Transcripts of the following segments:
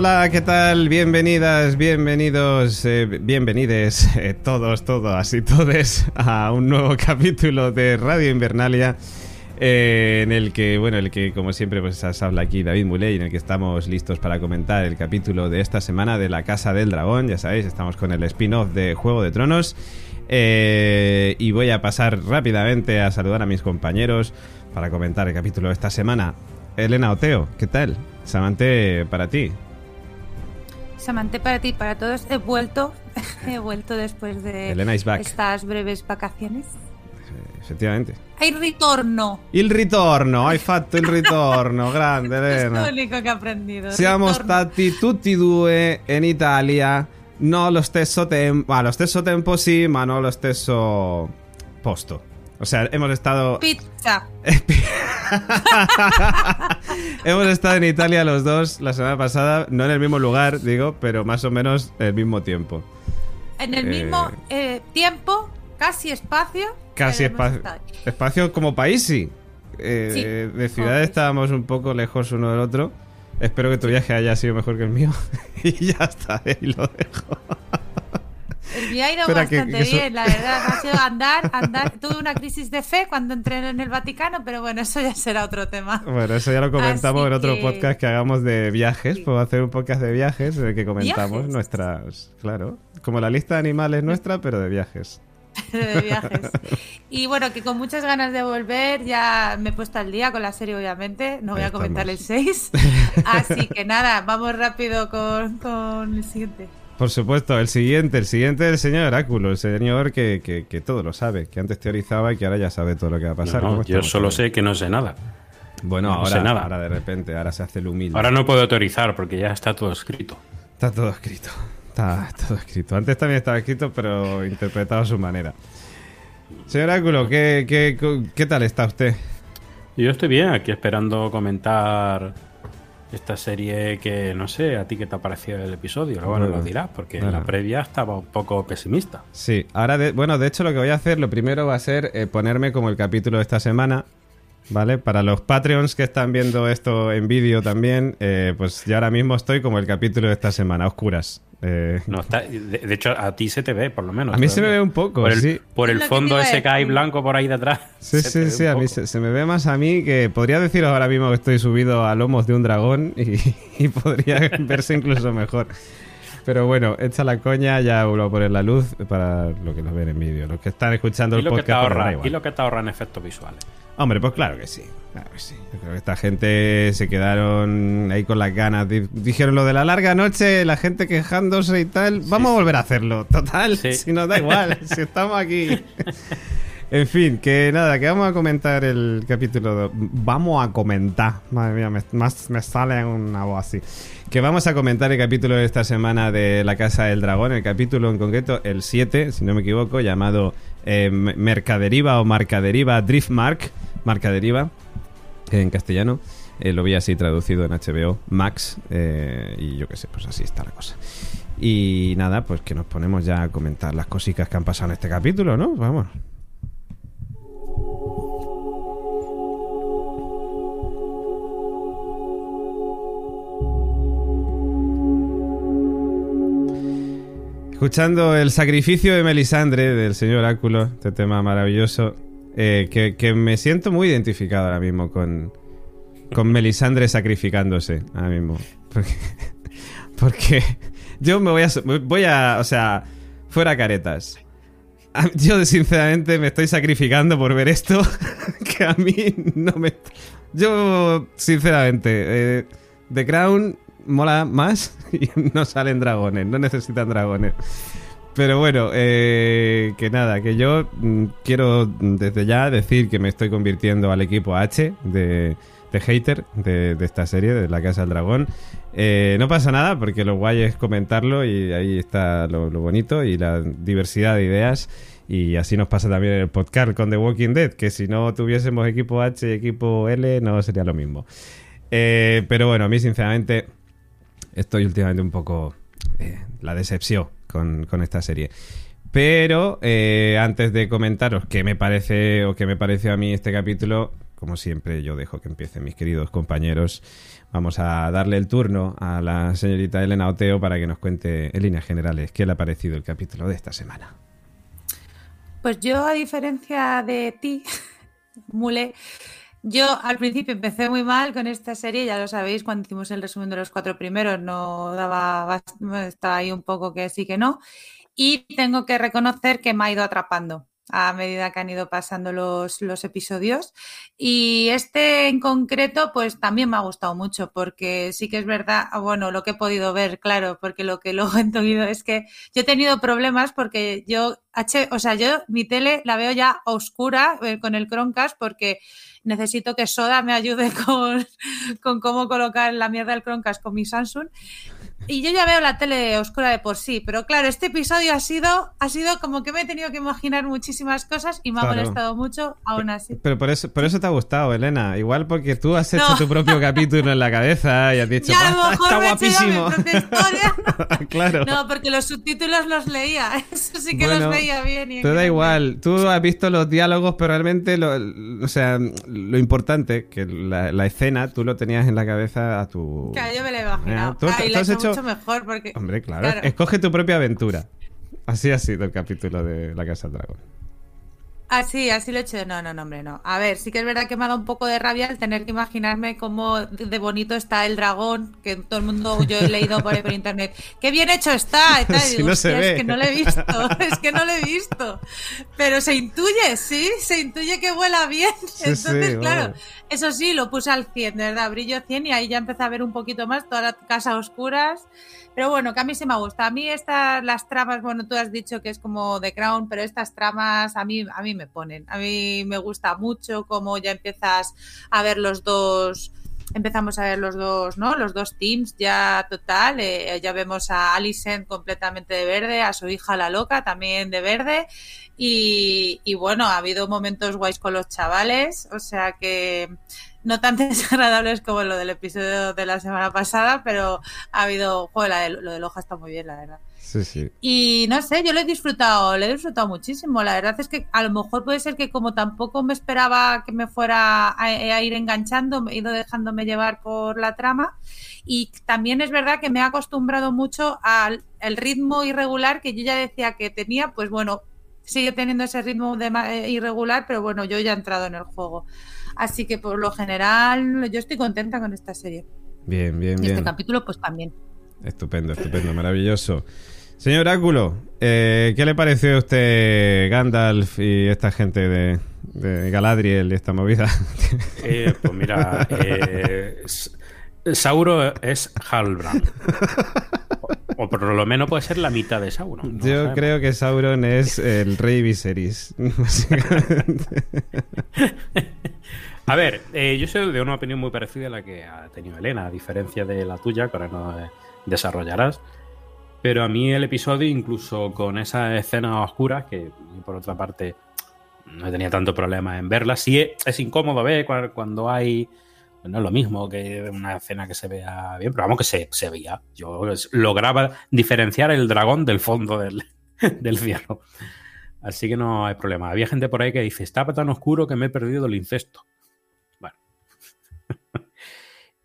Hola, ¿qué tal? Bienvenidas, bienvenidos, eh, bienvenides eh, todos, todas y todes a un nuevo capítulo de Radio Invernalia. eh, en el que, bueno, el que como siempre pues os habla aquí David Muley, en el que estamos listos para comentar el capítulo de esta semana de La Casa del Dragón, ya sabéis, estamos con el spin-off de Juego de Tronos. Eh, y voy a pasar rápidamente a saludar a mis compañeros para comentar el capítulo de esta semana. Elena Oteo, ¿qué tal? Samante para ti. Samante para ti, para todos. He vuelto, he vuelto después de Elena is back. estas breves vacaciones. Effettivamente. ¡Hay ritorno! Il ritorno, hai fatto il ritorno, grande Es lo Elena. único que he aprendido. Siamo ritorno. stati tutti e due in Italia, no lo stesso tempo, ah, lo stesso tempo sì, ma no lo stesso posto. O sea, hemos estado Pizza. hemos estado en Italia los dos la semana pasada, no en el mismo lugar, digo, pero más o menos el mismo tiempo. En el Eh. mismo eh, tiempo, casi espacio. Casi espacio, espacio como país, sí. Eh, Sí, de ciudad país. estábamos un poco lejos uno del otro. Espero que tu viaje haya sido mejor que el mío. y ya está, ahí lo dejo. El mío ha ido Espera, que- bastante que eso- bien, la verdad. Ha sido andar, andar. Tuve una crisis de fe cuando entré en el Vaticano, pero bueno, eso ya será otro tema. Bueno, eso ya lo comentamos Así en otro que- podcast que hagamos de viajes. Sí. Puedo hacer un podcast de viajes en el que comentamos ¿Viajes? nuestras. Claro, como la lista de animales nuestra, pero de viajes. de viajes. Y bueno, que con muchas ganas de volver, ya me he puesto al día con la serie, obviamente. No voy a comentar el estamos. 6. Así que nada, vamos rápido con, con el siguiente. Por supuesto, el siguiente, el siguiente del señor Oráculo, el señor que, que- que todo lo sabe, que antes teorizaba y que ahora ya sabe todo lo que va a pasar. No, no, ¿Cómo yo solo sé que no sé nada. Bueno, no ahora, sé nada. ahora de repente, ahora se hace el humilde. Ahora no puedo autorizar porque ya está todo escrito. Está todo escrito. Está todo escrito. Antes también estaba escrito, pero interpretado a su manera. Señor Oráculo, ¿qué, qué, qué tal está usted? Yo estoy bien aquí esperando comentar esta serie que no sé a ti qué te ha parecido el episodio. Luego Bueno, nos lo dirás porque en bueno. la previa estaba un poco pesimista. Sí, ahora, de- bueno, de hecho lo que voy a hacer, lo primero va a ser eh, ponerme como el capítulo de esta semana, ¿vale? Para los Patreons que están viendo esto en vídeo también, eh, pues ya ahora mismo estoy como el capítulo de esta semana, a oscuras. Eh, No está, de, de hecho, a ti se te ve, por lo menos. a mí se me ve un poco, Por el, sí. por Es el lo que fondo ese que hay blanco por ahí detrás. Sí, sí, sí, a mí se, se me ve más a mí que podría deciros ahora mismo que estoy subido a lomos de un dragón y, y podría verse incluso mejor. Pero bueno, hecha la coña, ya vuelvo a poner la luz para lo que nos ven en vídeo. Los que están escuchando el lo, que te podcast, pues, ahorra, igual. y lo que te ahorra en efectos visuales. Hombre, pues claro que sí. Claro que sí. Yo creo que esta gente se quedaron ahí con las ganas. Di- Dijeron lo de la larga noche, la gente quejándose y tal. Vamos a volver a hacerlo. Total, Sí. si nos da igual, si estamos aquí. En fin, que nada, que vamos a comentar el capítulo. do- Vamos a comentar. Madre mía, me, más me sale una voz así. Que vamos a comentar el capítulo de esta semana de La Casa del Dragón. El capítulo en concreto, el 7, si no me equivoco, llamado eh, Mercaderiva o Marcaderiva Driftmark. Marcaderiva en castellano. Eh, lo vi así traducido en HBO Max. eh, y yo qué sé, pues así está la cosa. Y nada, pues que nos ponemos ya a comentar las cositas que han pasado en este capítulo, ¿no? Vamos. Escuchando el sacrificio de Melisandre del señor Oráculo, este tema maravilloso, eh, que, me siento muy identificado ahora mismo con, con Melisandre sacrificándose ahora mismo. Porque, yo me voy a, voy a, o sea, fuera caretas. Yo sinceramente me estoy sacrificando por ver esto, que a mí no me... Yo, sinceramente, eh, The Crown mola más y no salen dragones, no necesitan dragones. Pero bueno, eh, que nada, que yo mm, quiero desde ya decir que me estoy convirtiendo al equipo H de, de hater de, esta serie, de La Casa del Dragón. Eh, no pasa nada porque lo guay es comentarlo y ahí está lo, lo bonito y la diversidad de ideas. Y así nos pasa también en el podcast con The Walking Dead, que si no tuviésemos equipo H y equipo L no sería lo mismo. Eh, pero bueno, a mí sinceramente estoy últimamente un poco eh, la decepción con, esta serie. Pero eh, antes de comentaros qué me parece o qué me pareció a mí este capítulo, como siempre yo dejo que empiecen mis queridos compañeros. Vamos a darle el turno a la señorita Elena Oteo para que nos cuente en líneas generales qué le ha parecido el capítulo de esta semana. Pues yo, a diferencia de ti, Mule, yo al principio empecé muy mal con esta serie, ya lo sabéis, cuando hicimos el resumen de los cuatro primeros no daba, estaba ahí un poco que sí que no. Y tengo que reconocer que me ha ido atrapando a medida que han ido pasando los, los episodios. Y este en concreto, pues también me ha gustado mucho, porque sí que es verdad, ah, bueno, lo que he podido ver, claro, porque lo que luego he entendido es que yo he tenido problemas porque yo, H, o sea, yo mi tele la veo ya oscura eh, con el Chromecast porque necesito que Soda me ayude con, con cómo colocar la mierda del Chromecast con mi Samsung. Y yo ya veo la tele oscura de por sí, pero claro, este episodio ha sido, ha sido como que me he tenido que imaginar muchísimas cosas y me ha Claro. molestado mucho, aún así. Pero por eso, por eso te ha gustado, Elena. Igual porque tú has hecho No. tu propio capítulo en la cabeza y has dicho, Ya a lo "Basta, mejor está me he mi guapísimo. propia historia. claro. No, porque los subtítulos los leía, eso sí que Bueno, los veía bien. y Te da igual, tú has visto los diálogos, pero realmente lo, o sea, lo importante, que la, la escena, tú lo tenías en la cabeza a tu... Claro, yo me lo he imaginado. Tú- Ah, tú lo he has hecho- mucho mejor porque... Hombre, claro, Claro. escoge tu propia aventura. Así ha sido el capítulo de La Casa del Dragón. Así, así lo he hecho. No, no, no, hombre, no. A ver, sí que es verdad que me ha dado un poco de rabia el tener que imaginarme cómo de bonito está el dragón, que todo el mundo, yo he leído por, ahí por internet. ¡Qué bien hecho está! Y tal, y Si digo, no se "Hostia, ve". Es que no lo he visto, es que no lo he visto. Pero se intuye, sí, se intuye que vuela bien. Sí, Entonces, sí, claro, eso sí, lo puse al 100, de verdad, brillo 100 y ahí ya empecé a ver un poquito más toda la casa a oscuras. Pero bueno, que a mí se me gusta. A mí estas, las tramas, bueno, tú has dicho que es como The Crown, pero estas tramas a mí, a mí me ponen. A mí me gusta mucho cómo ya empiezas a ver los dos, empezamos a ver los dos, ¿no? Los dos teams ya total. eh, ya vemos a Alicent completamente de verde, a su hija la loca también de verde. Y, y bueno, ha habido momentos guays con los chavales, o sea que no tan desagradables como lo del episodio de la semana pasada, pero ha habido, joder, la de- lo de Loja está muy bien, la verdad. Sí, sí. Y no sé, yo lo he disfrutado, lo he disfrutado muchísimo. La verdad es que a lo mejor puede ser que como tampoco me esperaba que me fuera a, a ir enganchando, me he ido dejándome llevar por la trama. Y también es verdad que me he acostumbrado mucho al el ritmo irregular que yo ya decía que tenía, pues bueno, sigue teniendo ese ritmo de eh, irregular, pero bueno, yo ya he entrado en el juego. Así que por lo general yo estoy contenta con esta serie. Bien, bien, Y este bien. capítulo pues también. Estupendo, estupendo, maravilloso. Señor Oráculo, eh, ¿qué le pareció a usted Gandalf y esta gente de, de Galadriel y esta movida? Eh, pues mira, eh, Sauro es Halbrand. O, o por lo menos puede ser la mitad de Sauron. no Yo creo que Sauron es el rey Viserys, básicamente. A ver, eh, yo soy de una opinión muy parecida a la que ha tenido Elena, a diferencia de la tuya, que ahora no eh, desarrollarás. Pero a mí el episodio, incluso con esas escenas oscuras, que por otra parte no tenía tanto problema en verlas, sí es, incómodo ver cua- cuando hay. No es lo mismo que una escena que se vea bien, pero vamos que se, se veía. Yo lograba diferenciar el dragón del fondo del, del cielo. Así que no hay problema. Había gente por ahí que dice, estaba tan oscuro que me he perdido el incesto.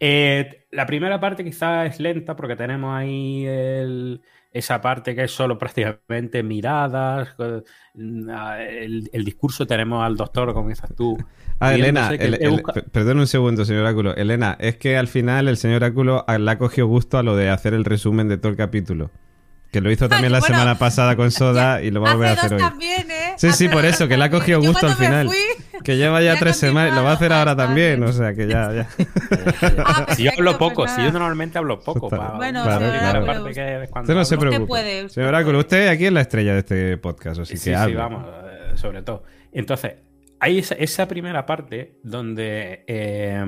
Eh, la primera parte quizás es lenta porque tenemos ahí el- esa parte que es solo prácticamente miradas. El, el discurso tenemos al doctor, como dices tú. Ah, Elena, el- busca- perdón un segundo, señor Oráculo. Elena, es que al final el señor Oráculo ah, le ha cogido gusto a lo de hacer el resumen de todo el capítulo. Que lo hizo también la Bueno, semana pasada con Soda y lo va a volver a Hace hacer dos hoy. también, ¿eh? Sí, sí, por eso, que le ha cogido gusto al final. fui, Que lleva ya ya tres semanas, lo va a hacer ahora también, vale. o sea que ya, ya. Ah, si yo hablo perfecto, poco, pues si yo normalmente hablo poco. Pa- Bueno, Claro, claro. Aparte que es cuando Usted no se hablo- Usted preocupe. puede, usted Oráculo, usted aquí es la estrella de este podcast, así Sí, que sí, hable. vamos, eh, sobre todo. Entonces, hay esa, esa primera parte donde eh,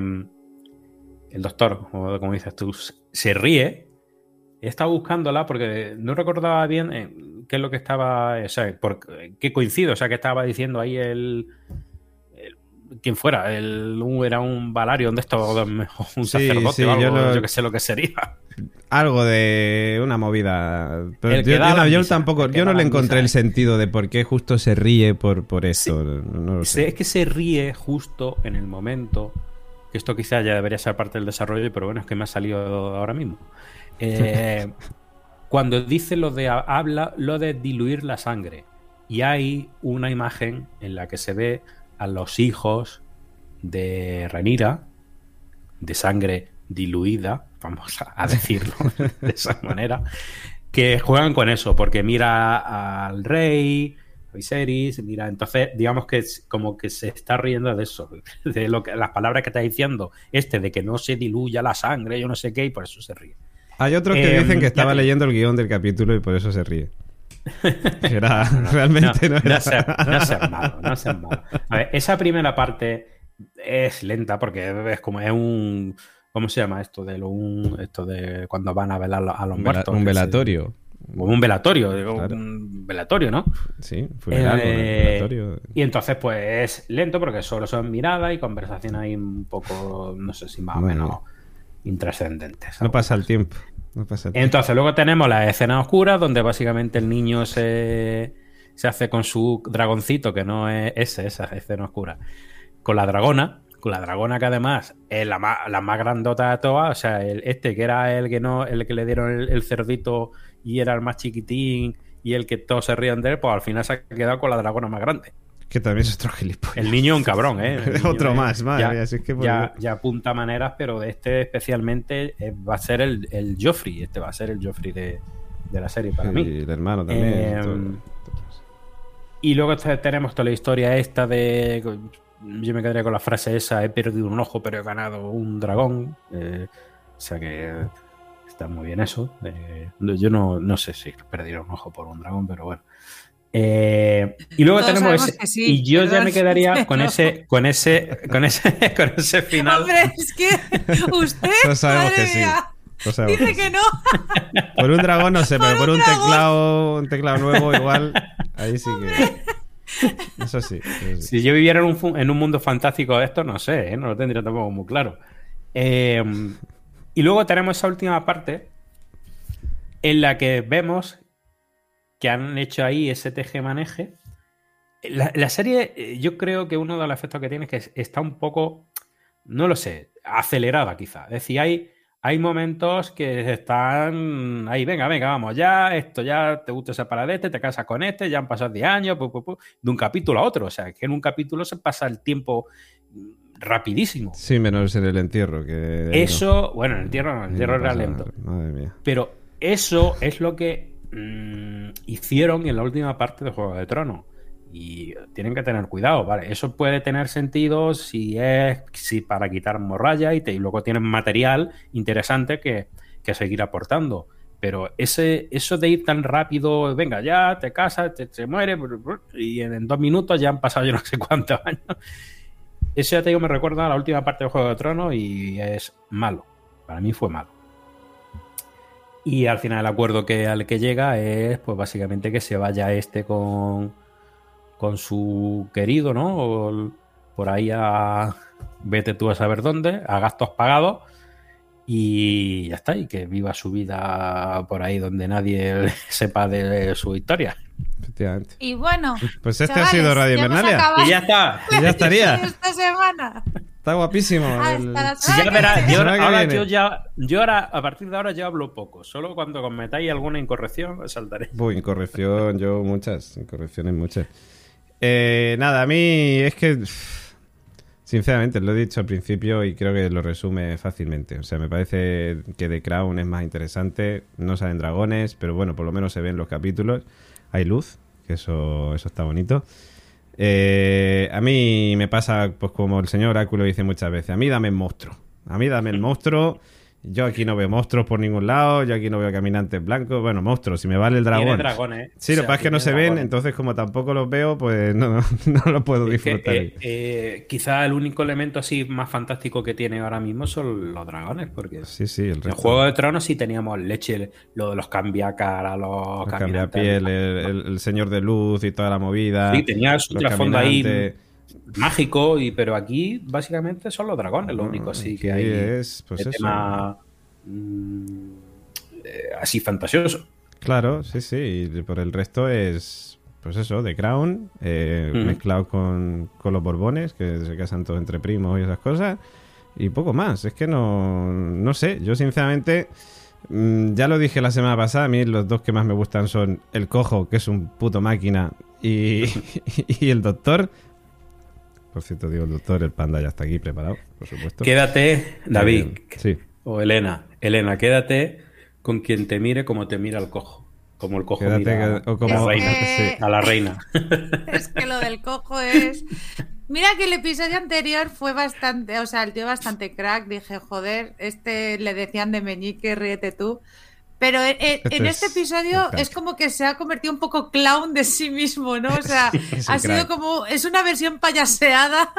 el doctor, como, como dices tú, se ríe. He estado buscándola porque no recordaba bien eh, qué es lo que estaba, o sea, por qué coincido, o sea, que estaba diciendo ahí el, quién fuera, el, era un Valarion de estos, un sacerdote sí, o algo, yo yo, lo- que sé lo que sería. Algo de una movida. Pero El yo, no- la yo misa, tampoco, yo no le encontré misa. el sentido de por qué justo se ríe por, por no lo Se- sé. Es que se ríe justo en el momento. Que esto quizás ya debería ser parte del desarrollo, pero bueno, es que me ha salido ahora mismo. Eh, cuando dice lo de habla lo de diluir la sangre. Y hay una imagen en la que se ve a los hijos de Renira, de sangre diluida, vamos a, decirlo de esa manera, que juegan con eso, porque mira al rey, a Viserys, mira, entonces digamos que es como que se está riendo de eso, de lo que las palabras que está diciendo este, de que no se diluya la sangre, yo no sé qué, y por eso se ríe. Hay otros que Eh, dicen que estaba te- leyendo el guion del capítulo y por eso se ríe. Era, realmente no, no, era. seas, no seas malo, no seas malo. A ver, esa primera parte es lenta porque es como es un ¿cómo se llama esto de lo un esto de cuando van a velar a los un, vela- muertos? un velatorio. como un velatorio, digo, Claro. un velatorio, ¿no? Sí, funeral, Eh, velatorio. Y entonces, pues es lento porque solo son miradas y conversaciones ahí un poco, no sé si más o menos intrascendentes. No pasa el tiempo. No pasa el tiempo. Entonces, luego tenemos la escena oscura, donde básicamente el niño se, se hace con su dragoncito, que no es ese, esa escena oscura, con la dragona, con la dragona que además es la más, la más grandota de todas, o sea, el, este que era el que no, el que le dieron el, el cerdito y era el más chiquitín y el que todos se rían de él, pues al final se ha quedado con la dragona más grande. Que también es otro gilipollas. El niño es un cabrón, ¿eh? El niño Otro es- más, madre ya, es que por ya, ya apunta maneras, pero este especialmente eh, va a ser el, el Joffrey. Este va a ser el Joffrey de, de la serie para Y mí. el hermano también. Eh, todo- Y luego te- tenemos toda la historia esta de. Yo me quedaría con la frase esa: he perdido un ojo, pero he ganado un dragón. Eh, o sea que está muy bien eso. Eh, yo no, no sé si perdiera un ojo por un dragón, pero bueno. Eh, y luego Todos tenemos ese, sí, y yo ya me quedaría con ese con ese con ese con ese final Hombre, es que usted, Todos sabemos madre que sí. dice que no. Por un dragón no sé, pero Por por un dragón. teclado, un teclado nuevo igual, ahí sí que... Eso sí. eso sí. Si yo viviera en un, en un mundo fantástico de esto, no sé, ¿eh? no lo tendría tampoco muy claro. Eh, y luego tenemos esa última parte en la que vemos que han hecho ahí ese teje-maneje. La, la serie, eh, yo creo que uno de los efectos que tiene es que es- está un poco, no lo sé, acelerada quizá. Es decir, hay, hay momentos que están ahí, venga, venga, vamos, ya, esto ya te gusta separar de este, te casas con este, ya han pasado 10 años, pu, pu, pu, de un capítulo a otro. O sea, que en un capítulo se pasa el tiempo mm, rapidísimo. Sí, menos en el entierro. Que no. Eso, bueno, en el entierro no, el entierro no era lento. Madre mía. Pero eso es lo que mm, hicieron en la última parte de Juego de Tronos. Y tienen que tener cuidado, ¿vale? Eso puede tener sentido si es si para quitar morralla y, te- y luego tienen material interesante que, que seguir aportando. Pero ese, eso de ir tan rápido, venga, ya te casas, te, te mueres, y en, dos minutos ya han pasado yo no sé cuántos años. Eso ya te digo, me recuerda a la última parte de Juego de Tronos y es malo. Para mí fue malo. Y al final el acuerdo que al que llega es, pues básicamente que se vaya este con, con su querido, ¿no? Por ahí a vete tú a saber dónde, a gastos pagados y ya está, y que viva su vida por ahí donde nadie sepa de su historia. Efectivamente. Y bueno, Pues este chavales, ha sido Radio Invernalia. Y ya está. Y ya estaría. esta semana. Está guapísimo. El- ya yo, ahora yo ya, yo ahora, a partir de ahora ya hablo poco. Solo cuando cometáis alguna incorrección saltaré. Uy, incorrección, yo muchas. Incorrecciones muchas. Eh, nada, a mí es que. Sinceramente, lo he dicho al principio y creo que lo resume fácilmente. O sea, me parece que The Crown es más interesante. No salen dragones, pero bueno, por lo menos se ven los capítulos. Hay luz, que eso, eso está bonito. Eh, a mí me pasa, pues como el señor Oráculo dice muchas veces, a mí dame el monstruo. A mí dame el monstruo. Yo aquí no veo monstruos por ningún lado, yo aquí no veo caminantes blancos. Bueno, monstruos, si me vale el dragón. Tiene dragones. Sí, O lo que pasa es que no se ven, entonces como tampoco los veo, pues no, no, no lo puedo Es que, disfrutar. eh, eh, quizá el único elemento así más fantástico que tiene ahora mismo son los dragones, porque sí, sí, el en. Juego de Tronos sí teníamos leche, lo de los cambiacara, los Los caminantes. cambiapiel, el, el- el señor de luz y toda la movida. Sí, tenía su los trasfondo ahí. Mágico, y, pero aquí básicamente son los dragones, lo único así que hay es, pues de eso. tema mm, eh, así fantasioso. Claro, sí, sí. Y por el resto es, pues eso, The Crown, eh, Ujú. mezclado con, con los Borbones, que se casan todos entre primos y esas cosas. Y poco más. Es que no, no sé. Yo, sinceramente, mm, ya lo dije la semana pasada. A mí los dos que más me gustan son el cojo, que es un puto máquina, y, y el doctor. Por cierto, digo el doctor, el panda ya está aquí preparado, por supuesto. Quédate, David, Eh, sí. o Elena, Elena, quédate con quien te mire como te mira el cojo. Como el cojo Quédate mira que- o como- a, la reina, Es que- a la reina. Es que lo del cojo es. Mira que el episodio anterior fue bastante, o sea, el tío bastante crack. Dije, joder, este le decían de meñique, ríete tú. Pero en, en- Este en es este episodio es como que se ha convertido un poco clown de sí mismo, ¿no? O sea, ha sido crack. como, es una versión payaseada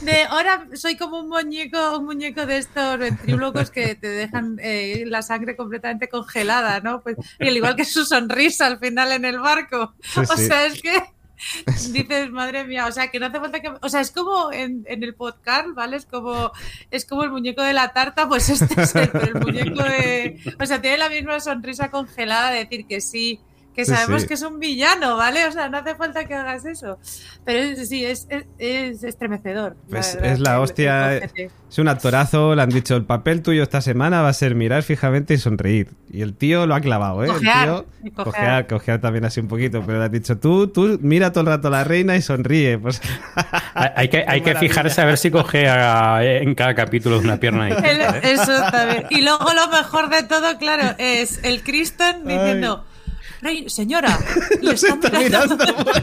de ahora soy como un muñeco, un muñeco de estos ventrílocos que te dejan eh, la sangre completamente congelada, ¿no? Pues, y al igual que su sonrisa al final en el barco. Sí, o sí. sea, es que dices, madre mía, o sea, que no hace falta que. O sea, es como en, en el podcast, ¿vale? Es como, es como el muñeco de la tarta, pues este es el, el muñeco de. O sea, tiene la misma sonrisa congelada de decir que sí. Que Sí, sabemos sí. que es un villano, ¿vale? O sea, no hace falta que hagas eso. Pero es- sí, es, es, es estremecedor. Pues verdad, es la el- el hostia, cojete. Es un actorazo, le han dicho, el papel tuyo esta semana va a ser mirar fijamente y sonreír. Y el tío lo ha clavado, ¿eh? Cojear, el tío, y cojear. cojear, cojear también así un poquito, pero le has dicho, tú, tú mira todo el rato a la reina y sonríe. Pues Hay, que, hay que fijarse a ver si coge a- en cada capítulo de una pierna. El- distinta, ¿eh? eso también. Y luego lo mejor de todo, claro, es el Kristen diciendo, "Rey- señora, le se está mirando. mirando.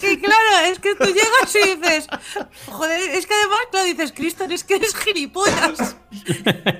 Que claro, es que tú llegas y dices, joder, es que además, claro, dices, Kristen, es que eres gilipollas.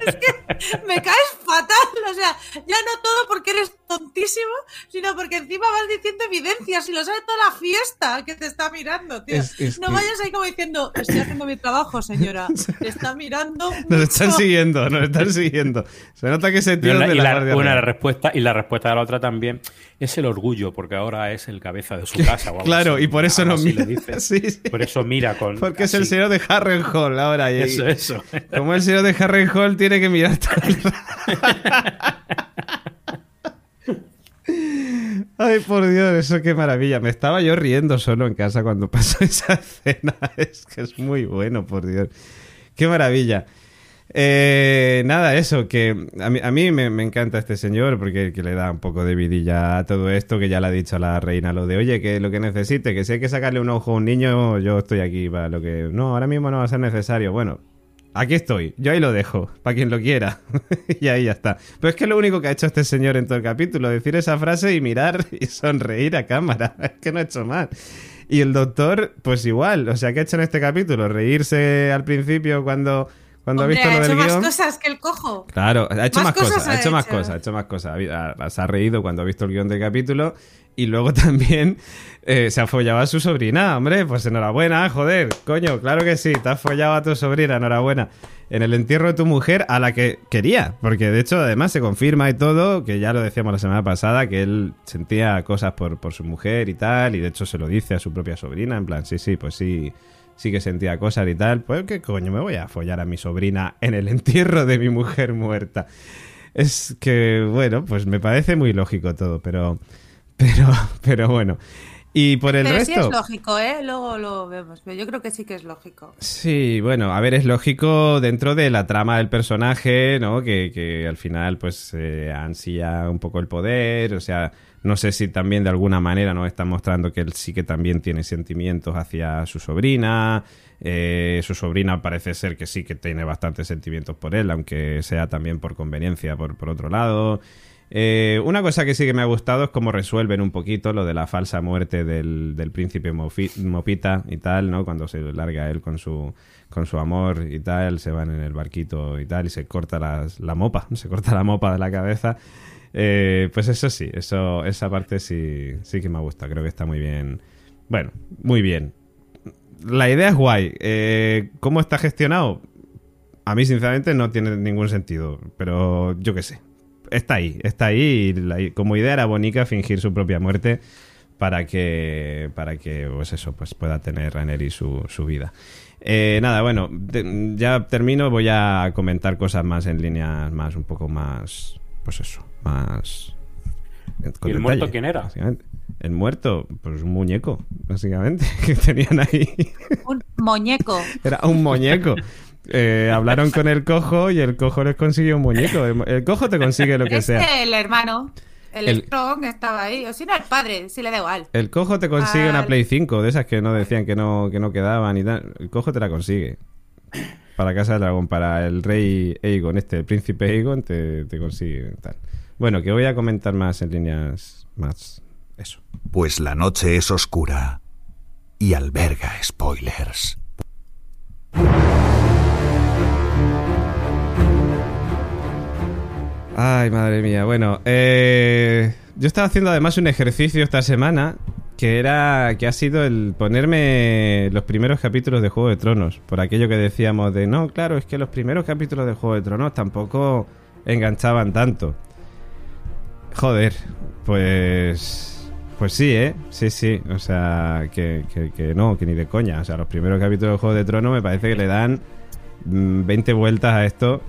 Es que me caes fatal. O sea, ya no todo porque eres tontísimo, sino porque encima vas diciendo evidencias y lo sabe toda la fiesta que te está mirando, tío. Es- es no que- vayas ahí como diciendo, estoy haciendo mi trabajo, señora. Te está mirando. Nos están mucho". siguiendo, nos están siguiendo. Se nota que es la, de y la, la- una Real. respuesta y la respuesta de la otra también es el orgullo porque ahora es el cabeza de su casa o Claro, así. y por eso Algo nos así mira. le dice. Sí, sí. por eso mira con Porque es el así. señor de Harrenhal ahora. Y, eso eso Como el señor de Harrenhal tiene que mirar todo el Ay, por Dios, eso qué maravilla. Me estaba yo riendo solo en casa cuando pasó esa escena. Es que es muy bueno, por Dios. Qué maravilla. Eh, nada, eso, que a mí, me encanta este señor porque que le da un poco de vidilla a todo esto, que ya le ha dicho a la reina lo de, oye, que lo que necesite, que si hay que sacarle un ojo a un niño, yo estoy aquí para lo que... No, ahora mismo no va a ser necesario. Bueno, aquí estoy, yo ahí lo dejo, para quien lo quiera. y ahí ya está. Pero es que lo único que ha hecho este señor en todo el capítulo, decir esa frase y mirar y sonreír a cámara. Es que no ha hecho mal. Y el doctor, pues igual, o sea, ¿qué ha hecho en este capítulo? Reírse al principio cuando, cuando Hombre, ha visto ha lo hecho del más guion. cosas que el cojo. Claro, ha hecho más, Más cosas, cosas ha ha hecho más hecho. cosas, ha hecho más cosas. Ha- ha- Se ha reído cuando ha visto el guion del capítulo y luego también eh, se ha follado a su sobrina, hombre, pues enhorabuena, joder, coño, claro que sí, te has follado a tu sobrina, enhorabuena. En el entierro de tu mujer a la que quería, porque de hecho además se confirma y todo, que ya lo decíamos la semana pasada, que él sentía cosas por, por su mujer y tal, y de hecho se lo dice a su propia sobrina, en plan, sí, sí, pues sí, sí que sentía cosas y tal, pues qué coño, me voy a follar a mi sobrina en el entierro de mi mujer muerta. Es que, bueno, pues me parece muy lógico todo, pero, pero, pero bueno. Y por el Pero resto. sí es lógico, ¿eh? Luego lo vemos. Pero yo creo que sí que es lógico. Sí, bueno, a ver, es lógico dentro de la trama del personaje, ¿no? Que, que al final, pues, eh, ansía un poco el poder, o sea, no sé si también de alguna manera nos está mostrando que él sí que también tiene sentimientos hacia su sobrina, eh, su sobrina parece ser que sí que tiene bastantes sentimientos por él, aunque sea también por conveniencia por, por otro lado. Eh, una cosa que sí que me ha gustado es cómo resuelven un poquito lo de la falsa muerte del, del príncipe Mopita y tal, ¿no? Cuando se larga él con su, con su amor y tal, se van en el barquito y tal, y se corta la mopa, se corta la mopa de la cabeza. Eh, pues eso sí, eso, esa parte sí, sí que me gusta, creo que está muy bien. Bueno, muy bien. La idea es guay. Eh, ¿Cómo está gestionado? A mí, sinceramente, no tiene ningún sentido, pero yo qué sé está ahí, está ahí y la- y como idea era bonita fingir su propia muerte para que para que pues eso pues pueda tener Raneri su, su vida. Eh, nada, bueno, de- ya termino, voy a comentar cosas más en líneas más un poco más pues eso, más con ¿Y el detalle, muerto quién era? El muerto, pues un muñeco, básicamente, que tenían ahí. Un muñeco. Era un muñeco. Eh, hablaron con el cojo y el cojo les consiguió un muñeco. El, el cojo te consigue lo que Es sea. el hermano. El, El- Strong estaba ahí. O si no, el padre. Si le da igual. El cojo te consigue una Play 5, de esas que no decían que no, que no quedaban y tal. El cojo te la consigue. Para Casa del Dragón, para el rey Aegon, este, el príncipe Aegon, te, te consigue tal. Bueno, que voy a comentar más en líneas más. Eso. Pues la noche es oscura y alberga spoilers. Ay, madre mía. Bueno, eh, yo estaba haciendo además un ejercicio esta semana que era que ha sido el ponerme los primeros capítulos de Juego de Tronos, por aquello que decíamos de no, claro, es que los primeros capítulos de Juego de Tronos tampoco enganchaban tanto. Joder, pues pues sí, ¿eh? Sí, sí, o sea, que, que- que no, que ni de coña, o sea, los primeros capítulos de Juego de Tronos me parece que le dan mm, 20 vueltas a esto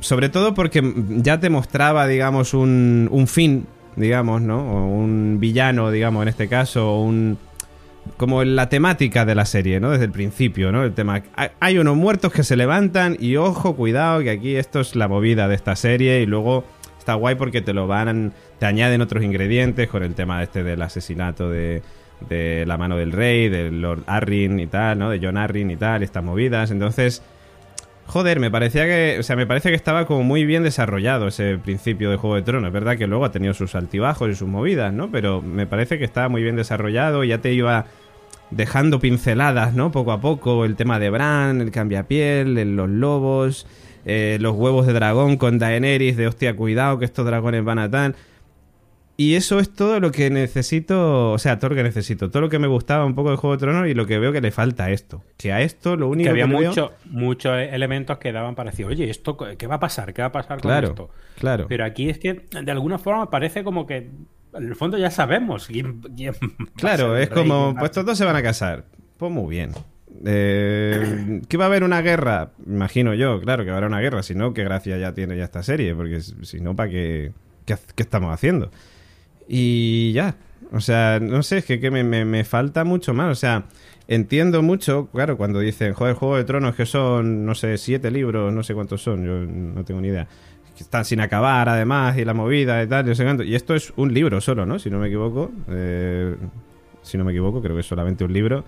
sobre todo porque ya te mostraba, digamos, un, un fin, digamos, ¿no? O un villano, digamos, en este caso, o un... Como la temática de la serie, ¿no? Desde el principio, ¿no? El tema... hay- unos muertos que se levantan y ojo, cuidado, que aquí esto es la movida de esta serie y luego está guay porque te lo van... Te añaden otros ingredientes con el tema este del asesinato de, de la mano del rey, del Lord Arryn y tal, ¿no? De John Arryn y tal, estas movidas. Entonces... Joder, me parecía que. O sea, me parece que estaba como muy bien desarrollado ese principio de Juego de Tronos. Es verdad que luego ha tenido sus altibajos y sus movidas, ¿no? Pero me parece que estaba muy bien desarrollado ya te iba dejando pinceladas, ¿no? Poco a poco. El tema de Bran, el cambiapiel, el- los lobos, eh, los huevos de dragón con Daenerys, de hostia, cuidado que estos dragones van a tan. Y eso es todo lo que necesito, o sea, todo lo que necesito, todo lo que me gustaba un poco de Juego de Tronos y lo que veo que le falta a esto. Que a esto lo único Que había que le veo- mucho- muchos elementos que daban para decir, oye, ¿esto qué va a pasar? ¿Qué va a pasar con Claro, esto? claro. Pero aquí es que de alguna forma parece como que en el fondo ya sabemos quién, Claro, es rey, como, pues ser- todos se van a casar. Pues muy bien. Eh, ¿Que va a haber una guerra? Imagino yo, claro que va a haber una guerra. Si no, qué gracia ya tiene ya esta serie. Porque si si no, ¿para qué, qué, qué estamos haciendo? Y ya. O sea, no sé, es que, me, me- me falta mucho más. O sea, entiendo mucho, claro, cuando dicen, joder, Juego de Tronos, que son, no sé, siete libros, no sé cuántos son, yo no tengo ni idea. Están sin acabar, además, y la movida y tal, y no sé cuánto. Y esto es un libro solo, ¿no? Si no me equivoco. Eh, si no me equivoco, creo que es solamente un libro.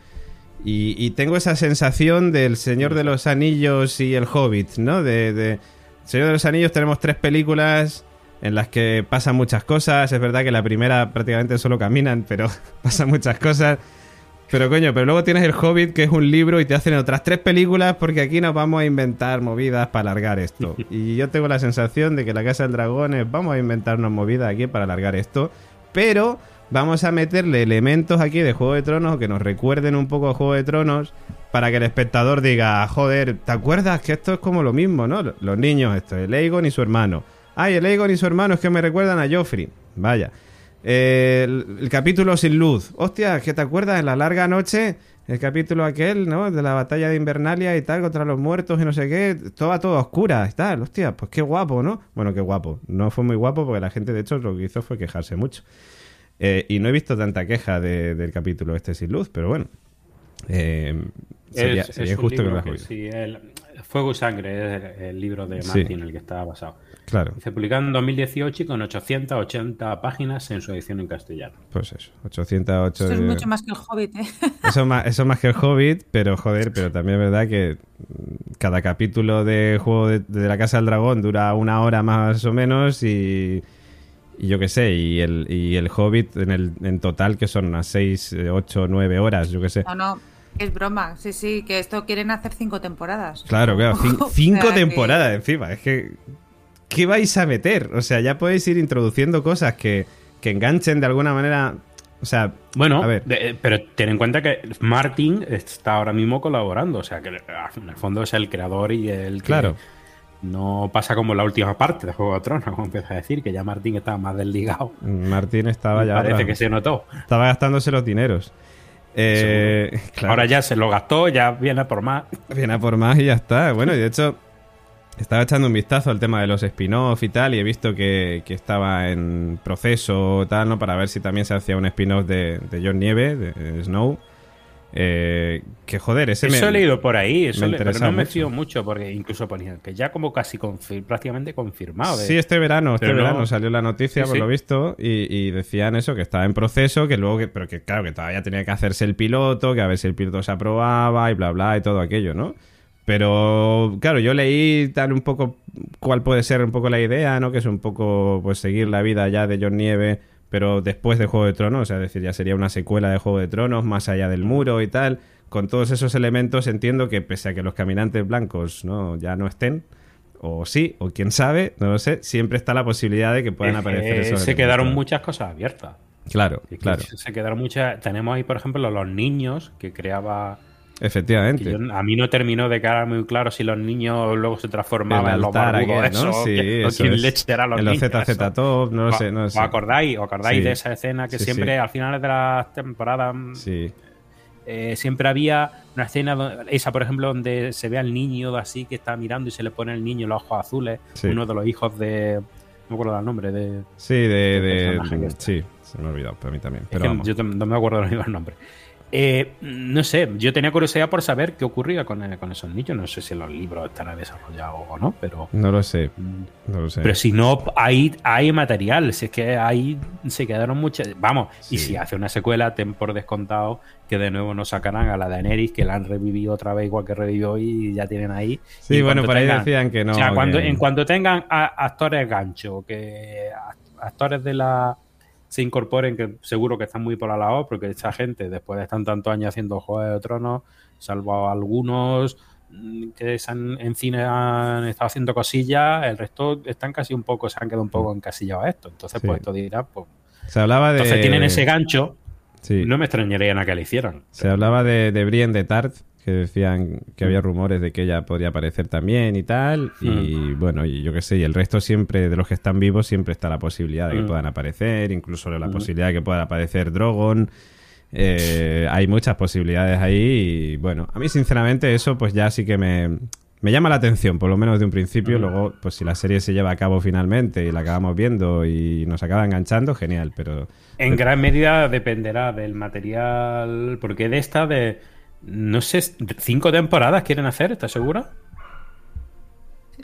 Y, y tengo esa sensación del Señor de los Anillos y el Hobbit, ¿no? De, de Señor de los Anillos tenemos tres películas en las que pasan muchas cosas. Es verdad que la primera prácticamente solo caminan, pero pasan muchas cosas. Pero coño, pero luego tienes el Hobbit, que es un libro, y te hacen otras tres películas porque aquí nos vamos a inventar movidas para alargar esto. Y yo tengo la sensación de que la Casa del Dragón es, vamos a inventar una movida aquí para alargar esto. Pero vamos a meterle elementos aquí de Juego de Tronos que nos recuerden un poco a Juego de Tronos para que el espectador diga, joder, ¿te acuerdas que esto es como lo mismo, no? Los niños, esto, el Aegon y su hermano. Ay, el Aegon y su hermano es que me recuerdan a Joffrey. Vaya. Eh, el, el capítulo sin luz. Hostia, ¿que te acuerdas en la larga noche? El capítulo aquel, ¿no? De la batalla de Invernalia y tal, contra los muertos y no sé qué. Toda, toda oscura y tal. Hostia, pues qué guapo, ¿no? Bueno, qué guapo. No fue muy guapo porque la gente, de hecho, lo que hizo fue quejarse mucho. Eh, y no he visto tanta queja de- del capítulo este sin luz, pero bueno. Eh, sería Es- sería es justo que que el- Fuego y Sangre es el, el libro de Sí. Martin en el que está basado. Claro, Dice, publicado en 2018 y con 880 páginas en su edición en castellano. pues eso. 808 Esto es mucho más que el Hobbit, ¿eh? Eso más, eso más que el Hobbit, pero joder, pero también es verdad que cada capítulo de Juego de, de la Casa del Dragón dura una hora más o menos y, y yo qué sé, y el, y el Hobbit en, el, en total que son unas 6, 8, 9 horas, yo qué sé. No, no, es broma. Sí, sí, que esto quieren hacer cinco temporadas. Claro, claro, cin- O cinco que- temporadas encima, es que... ¿Qué vais a meter? O sea, ya podéis ir introduciendo cosas que, que enganchen de alguna manera... O sea, Bueno, a ver. de- eh, pero ten en cuenta que Martin está ahora mismo colaborando, o sea que ah, en el fondo es el creador y el que Claro. no pasa como la última parte de Juego de Tronos, como empieza a decir, que ya Martin estaba más desligado. Martín estaba ya... Parece que se notó. Estaba gastándose los dineros. Eh, claro. Ahora ya se lo gastó, ya viene por más. Viene a por más y ya está. Bueno, y de hecho, estaba echando un vistazo al tema de los spin-off y tal, y he visto que, que estaba en proceso tal, ¿no? Para ver si también se hacía un spin-off de, de John Nieve, de, Snow. Eh, que joder, ese Eso me- he leído por ahí, eso me le- pero no me fío mucho, porque incluso ponían que ya como casi confir- prácticamente confirmado. de- Sí, este verano, este no- verano salió la noticia, Sí, por sí. lo visto, y, y decían eso, que estaba en proceso, que luego, que, pero que claro, que todavía tenía que hacerse el piloto, que a ver si el piloto se aprobaba y bla, bla, y todo aquello, ¿no? Pero, claro, yo leí tal un poco cuál puede ser un poco la idea, ¿no? Que es un poco, pues, seguir la vida ya de John Nieve, pero después de Juego de Tronos, o sea, es decir, ya sería una secuela de Juego de Tronos, más allá del muro y tal. Con todos esos elementos entiendo que pese a que los caminantes blancos no ya no estén, o sí, o quién sabe, no lo sé, siempre está la posibilidad de que puedan aparecer esos se quedaron muchas cosas abiertas. Claro, claro, Se quedaron muchas. Tenemos ahí, por ejemplo, los niños que creaba. Efectivamente. yo- a mí no terminó de quedar muy claro si los niños luego se transformaban en los barbudos ¿no? esos, Sí, que- o eso quién es. leche eran los En los ZZ. Top, no ¿Os- sé, no sé. ¿Os acordáis? ¿Os acordáis Sí. de esa escena que Sí, siempre sí. al final de las temporadas Sí, eh, siempre había una escena, donde- esa por ejemplo, donde se ve al niño así que está mirando y se le pone el niño los ojos azules, uno de los hijos de... No me acuerdo el nombre de... sí, de... que está. sí, se me ha olvidado, para mí también. Es Pero que vamos. yo no me acuerdo el nombre. Eh, no sé, yo tenía curiosidad por saber qué ocurría con, eh, con esos niños. No sé si los libros estará desarrollado o no, pero... No lo sé, mm, no lo sé. Pero si no, hay, hay material. Si es que ahí se quedaron muchas. Vamos, y si hace una secuela, ten por descontado que de nuevo nos sacarán a la Daenerys, que la han revivido otra vez, igual que revivió y ya tienen ahí. sí, bueno, por ahí decían que no. o sea, cuando, que- en cuanto tengan a- actores gancho, que actores de la se incorporen, que seguro que están muy por la labor, porque esta gente, después de estar tantos años haciendo Juego de Tronos, salvo algunos mm, que se han- en cine han estado haciendo cosillas, el resto están casi un poco, se han quedado un poco encasillados a esto. Entonces, Sí. pues esto dirá, pues. Se hablaba de... Entonces tienen ese gancho, Sí. no me extrañaría nada que le hicieran. Se hablaba de, de Brienne de Tart, que decían que había rumores de que ella podría aparecer también y tal. Y bueno, y yo qué sé, y el resto siempre, de los que están vivos, siempre está la posibilidad de que Mm. puedan aparecer, incluso la Mm. posibilidad de que pueda aparecer Drogon. Eh, hay muchas posibilidades ahí y bueno, a mí sinceramente eso pues ya sí que me, me llama la atención, por lo menos de un principio. Luego, pues si la serie se lleva a cabo finalmente y la acabamos viendo y nos acaba enganchando, genial, pero... En gran medida dependerá del material, porque de esta de, no sé, cinco temporadas quieren hacer, ¿estás segura?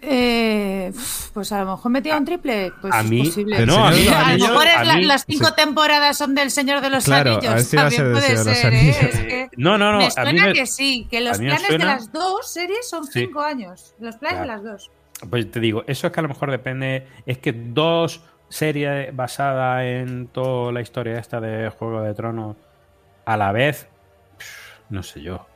Eh, pues a lo mejor metía un triple. Pues a es mí- posible. Pero no, a mí- lo mejor es a la- mí- las cinco sí. temporadas son del Señor de los Claro, a Anillos. ver si va a ser También puede ser, ¿eh? Es que No, no, no, me a mí suena me- que sí, que los planes suena- de las dos series son Sí. cinco años. Los planes de las dos. Pues te digo, eso es que a lo mejor depende. Es que dos series basadas en toda la historia esta de Juego de Tronos a la vez, no sé yo.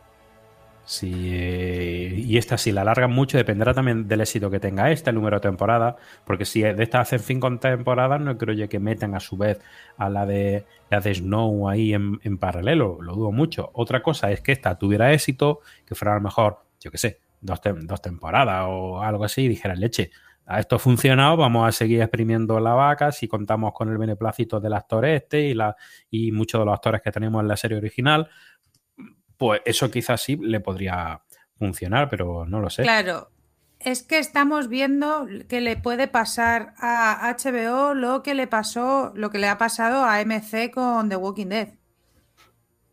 Si, eh, y esta, si la alargan mucho, dependerá también del éxito que tenga esta, número de temporadas. Porque si de esta hacen cinco temporadas, no creo yo que metan a su vez a la de, la de Snow ahí en, en paralelo. Lo dudo mucho. Otra cosa es que esta tuviera éxito, que fuera a lo mejor, yo qué sé, dos, dos temporadas o algo así, y dijera leche. Esto ha funcionado, vamos a seguir exprimiendo la vaca si contamos con el beneplácito del actor este y, la, y muchos de los actores que tenemos en la serie original, pues eso quizás sí le podría funcionar, pero no lo sé. Claro. es que estamos viendo que le puede pasar a HBO lo que le pasó, lo que le ha pasado a MC con The Walking Dead.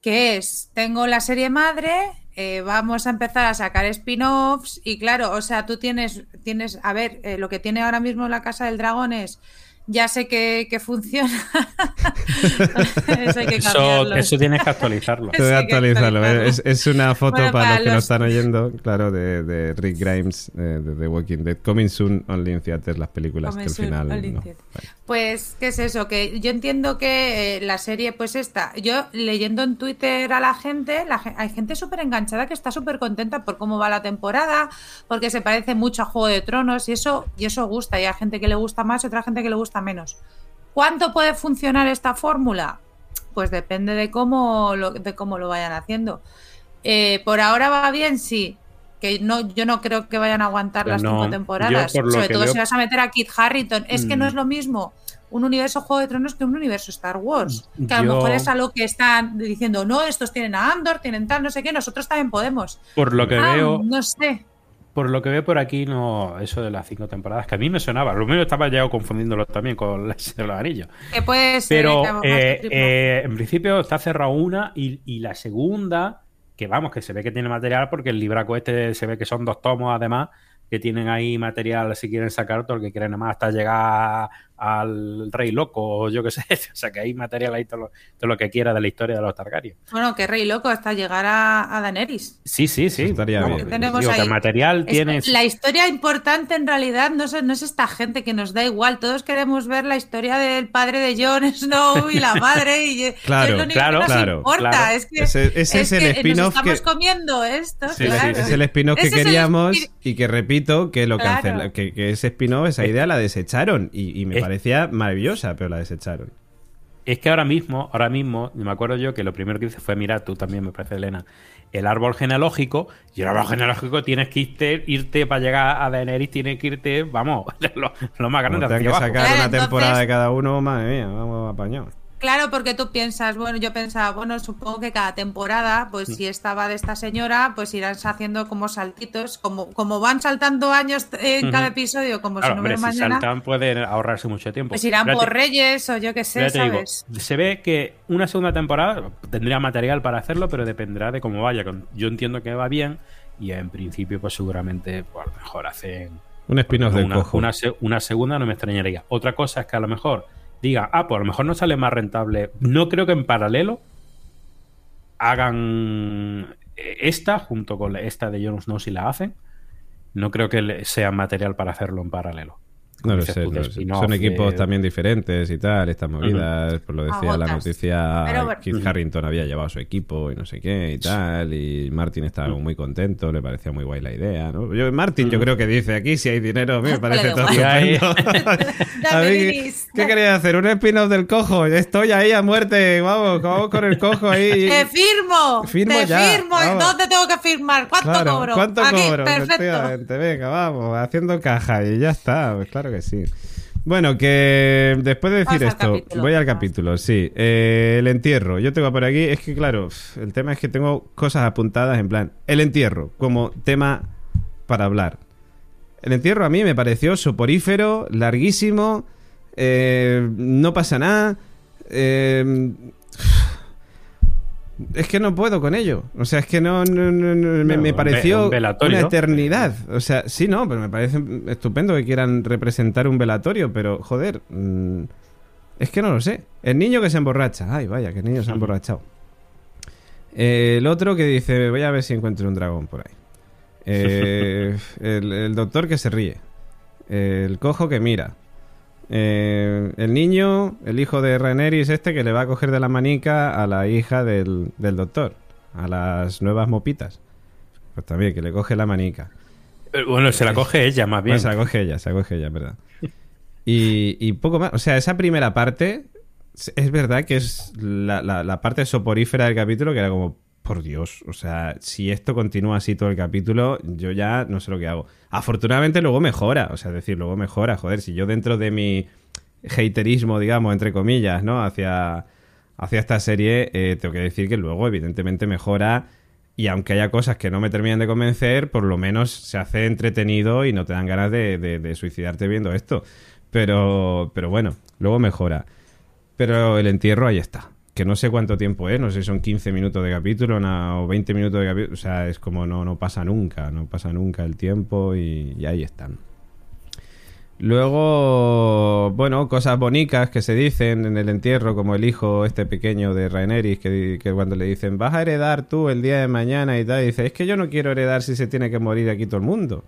Que es, tengo la serie madre, eh, vamos a empezar a sacar spin-offs y claro, o sea, tú tienes, tienes, a ver, eh, lo que tiene ahora mismo la Casa del Dragón es ya sé que, que funciona. eso, hay que eso, eso, tienes que actualizarlo. Eso que actualizarlo. Es, es, una foto para, los que nos están oyendo, claro, de, de Rick Grimes de, The Walking Dead. Coming soon only in theaters, las películas que al final. No. Pues, ¿qué es eso? Que yo entiendo que eh, la serie, pues esta, yo leyendo en Twitter a la gente, la, hay gente súper enganchada que está súper contenta por cómo va la temporada, porque se parece mucho a Juego de Tronos y eso, y eso gusta. Y hay gente que le gusta más y otra gente que le gusta menos. ¿Cuánto puede funcionar esta fórmula? Pues depende de cómo lo, de cómo lo vayan haciendo. Eh, por ahora va bien, sí. Que no, yo no creo que vayan a aguantar las cinco temporadas. Sobre todo si vas a meter a Kit Harrington. Es que no es mm. lo mismo un universo Juego de Tronos que un universo Star Wars. Que a lo mejor es algo que están diciendo, no, estos tienen a Andor, tienen tal, no sé qué, nosotros también podemos. Por lo que ah, veo. No sé por lo que veo por aquí, no eso de las cinco temporadas, que a mí me sonaba. Lo mismo estaba ya confundiéndolo también con las de los anillos. Pero eh, eh, en principio está cerrado una y, la segunda, que vamos, que se ve que tiene material porque el libraco este se ve que son dos tomos además, que tienen ahí material si quieren sacar todo que quieren nada más hasta llegar al Rey Loco, o yo qué sé. O sea, que hay material ahí todo lo, que quiera de la historia de los Targaryen. Bueno, que Rey Loco hasta llegar a, Daenerys. Sí, sí, sí. Estaría bien. Tenemos ahí. material tiene... La historia importante en realidad no es, no es esta gente que nos da igual. Todos queremos ver la historia del padre de Jon Snow y la madre. Y, claro, es claro, que claro, importa. Es que, ese, es, el spin-off que... estamos comiendo esto. Sí, es el spin-off que queríamos y que repito que lo que, que, ese spin-off, esa idea la desecharon y, y me parecía maravilloso pero la desecharon. Es que ahora mismo, ahora mismo, me acuerdo yo que lo primero que hice fue, mira, tú también me parece, Elena, el árbol genealógico, y el árbol genealógico tienes que irte, irte para llegar a Daenerys, tienes que irte, vamos, lo, más grande. Tienes que sacar una temporada de cada uno, madre mía, vamos apañado. Claro, porque tú piensas, bueno, yo pensaba, bueno, supongo que cada temporada, pues si estaba de esta señora, pues irán haciendo como saltitos, como, como van saltando años en cada episodio, como si no si mañana. saltan pueden ahorrarse mucho tiempo. Pues irán por Reyes o yo qué sé, ¿sabes? se ve que una segunda temporada tendría material para hacerlo, pero dependerá de cómo vaya. Yo entiendo que va bien y en principio, pues seguramente, pues, a lo mejor hacen. Un spin-off de una, una, una segunda no me extrañaría. Otra cosa es que a lo mejor diga, ah, pues a lo mejor no sale más rentable. No creo que en paralelo hagan esta junto con esta de Jones No si la hacen. No creo que sea material para hacerlo en paralelo. No lo sé, son equipos también diferentes y tal, estas movidas, por lo decía la noticia, Keith Harrington había llevado su equipo y no sé qué y tal, y Martin estaba muy contento, le parecía muy guay la idea, ¿no? Yo, Martin yo creo que dice, aquí si hay dinero, a mí me parece todo estupendo. ¿Qué quería hacer? ¿Un spin-off del cojo? Estoy ahí a muerte, vamos, vamos con el cojo ahí. ¡Te firmo! ¡Firmo te firmo! ¿Dónde tengo que firmar? ¿Cuánto cobro? ¿Cuánto cobro? Perfecto. Venga, vamos, haciendo caja y ya está, pues claro que sí. Bueno, que después de decir esto, voy al capítulo, sí. Eh, el entierro, yo tengo por aquí, es que claro, el tema es que tengo cosas apuntadas en plan, el entierro como tema para hablar. El entierro a mí me pareció soporífero, larguísimo, eh, no pasa nada. Eh, es que no puedo con ello. O sea, es que no, me, pareció una eternidad. O sea, sí, no, pero me parece estupendo que quieran representar un velatorio, pero joder, mm, es que no lo sé. El niño que se emborracha. Ay, vaya, que el niño se ha emborrachado. el otro que dice, voy a ver si encuentro un dragón por ahí. Eh, el, doctor que se ríe. el cojo que mira. Eh, el niño, el hijo de Reneris este, que le va a coger de la manica a la hija del, doctor, a las nuevas mopitas. Pues también, que le coge la manica. Eh, bueno, se la coge ella, más bien. se la coge ella, se la coge ella, verdad. Y, poco más. O sea, esa primera parte, es verdad que es la, la parte soporífera del capítulo, que era como, por Dios, o sea, si esto continúa así todo el capítulo, yo ya no sé lo que hago. Afortunadamente luego mejora, o sea, es decir, luego mejora, joder, si yo dentro de mi haterismo, digamos, entre comillas, ¿no? Hacia, hacia esta serie, eh, tengo que decir que luego evidentemente mejora Y aunque haya cosas que no me terminan de convencer, por lo menos se hace entretenido y no te dan ganas de, de suicidarte viendo esto. Pero, pero bueno, luego mejora. Pero el entierro ahí está. Que no sé cuánto tiempo es, no sé si son 15 minutos de capítulo o 20 minutos de capítulo. O sea, es como no, no pasa nunca, no pasa nunca el tiempo y, ahí están. Luego, bueno, cosas bonitas que se dicen en el entierro, como el hijo este pequeño de Rhaenerys, que, que, cuando le dicen, vas a heredar tú el día de mañana y tal, dice, es que yo no quiero heredar si se tiene que morir aquí todo el mundo.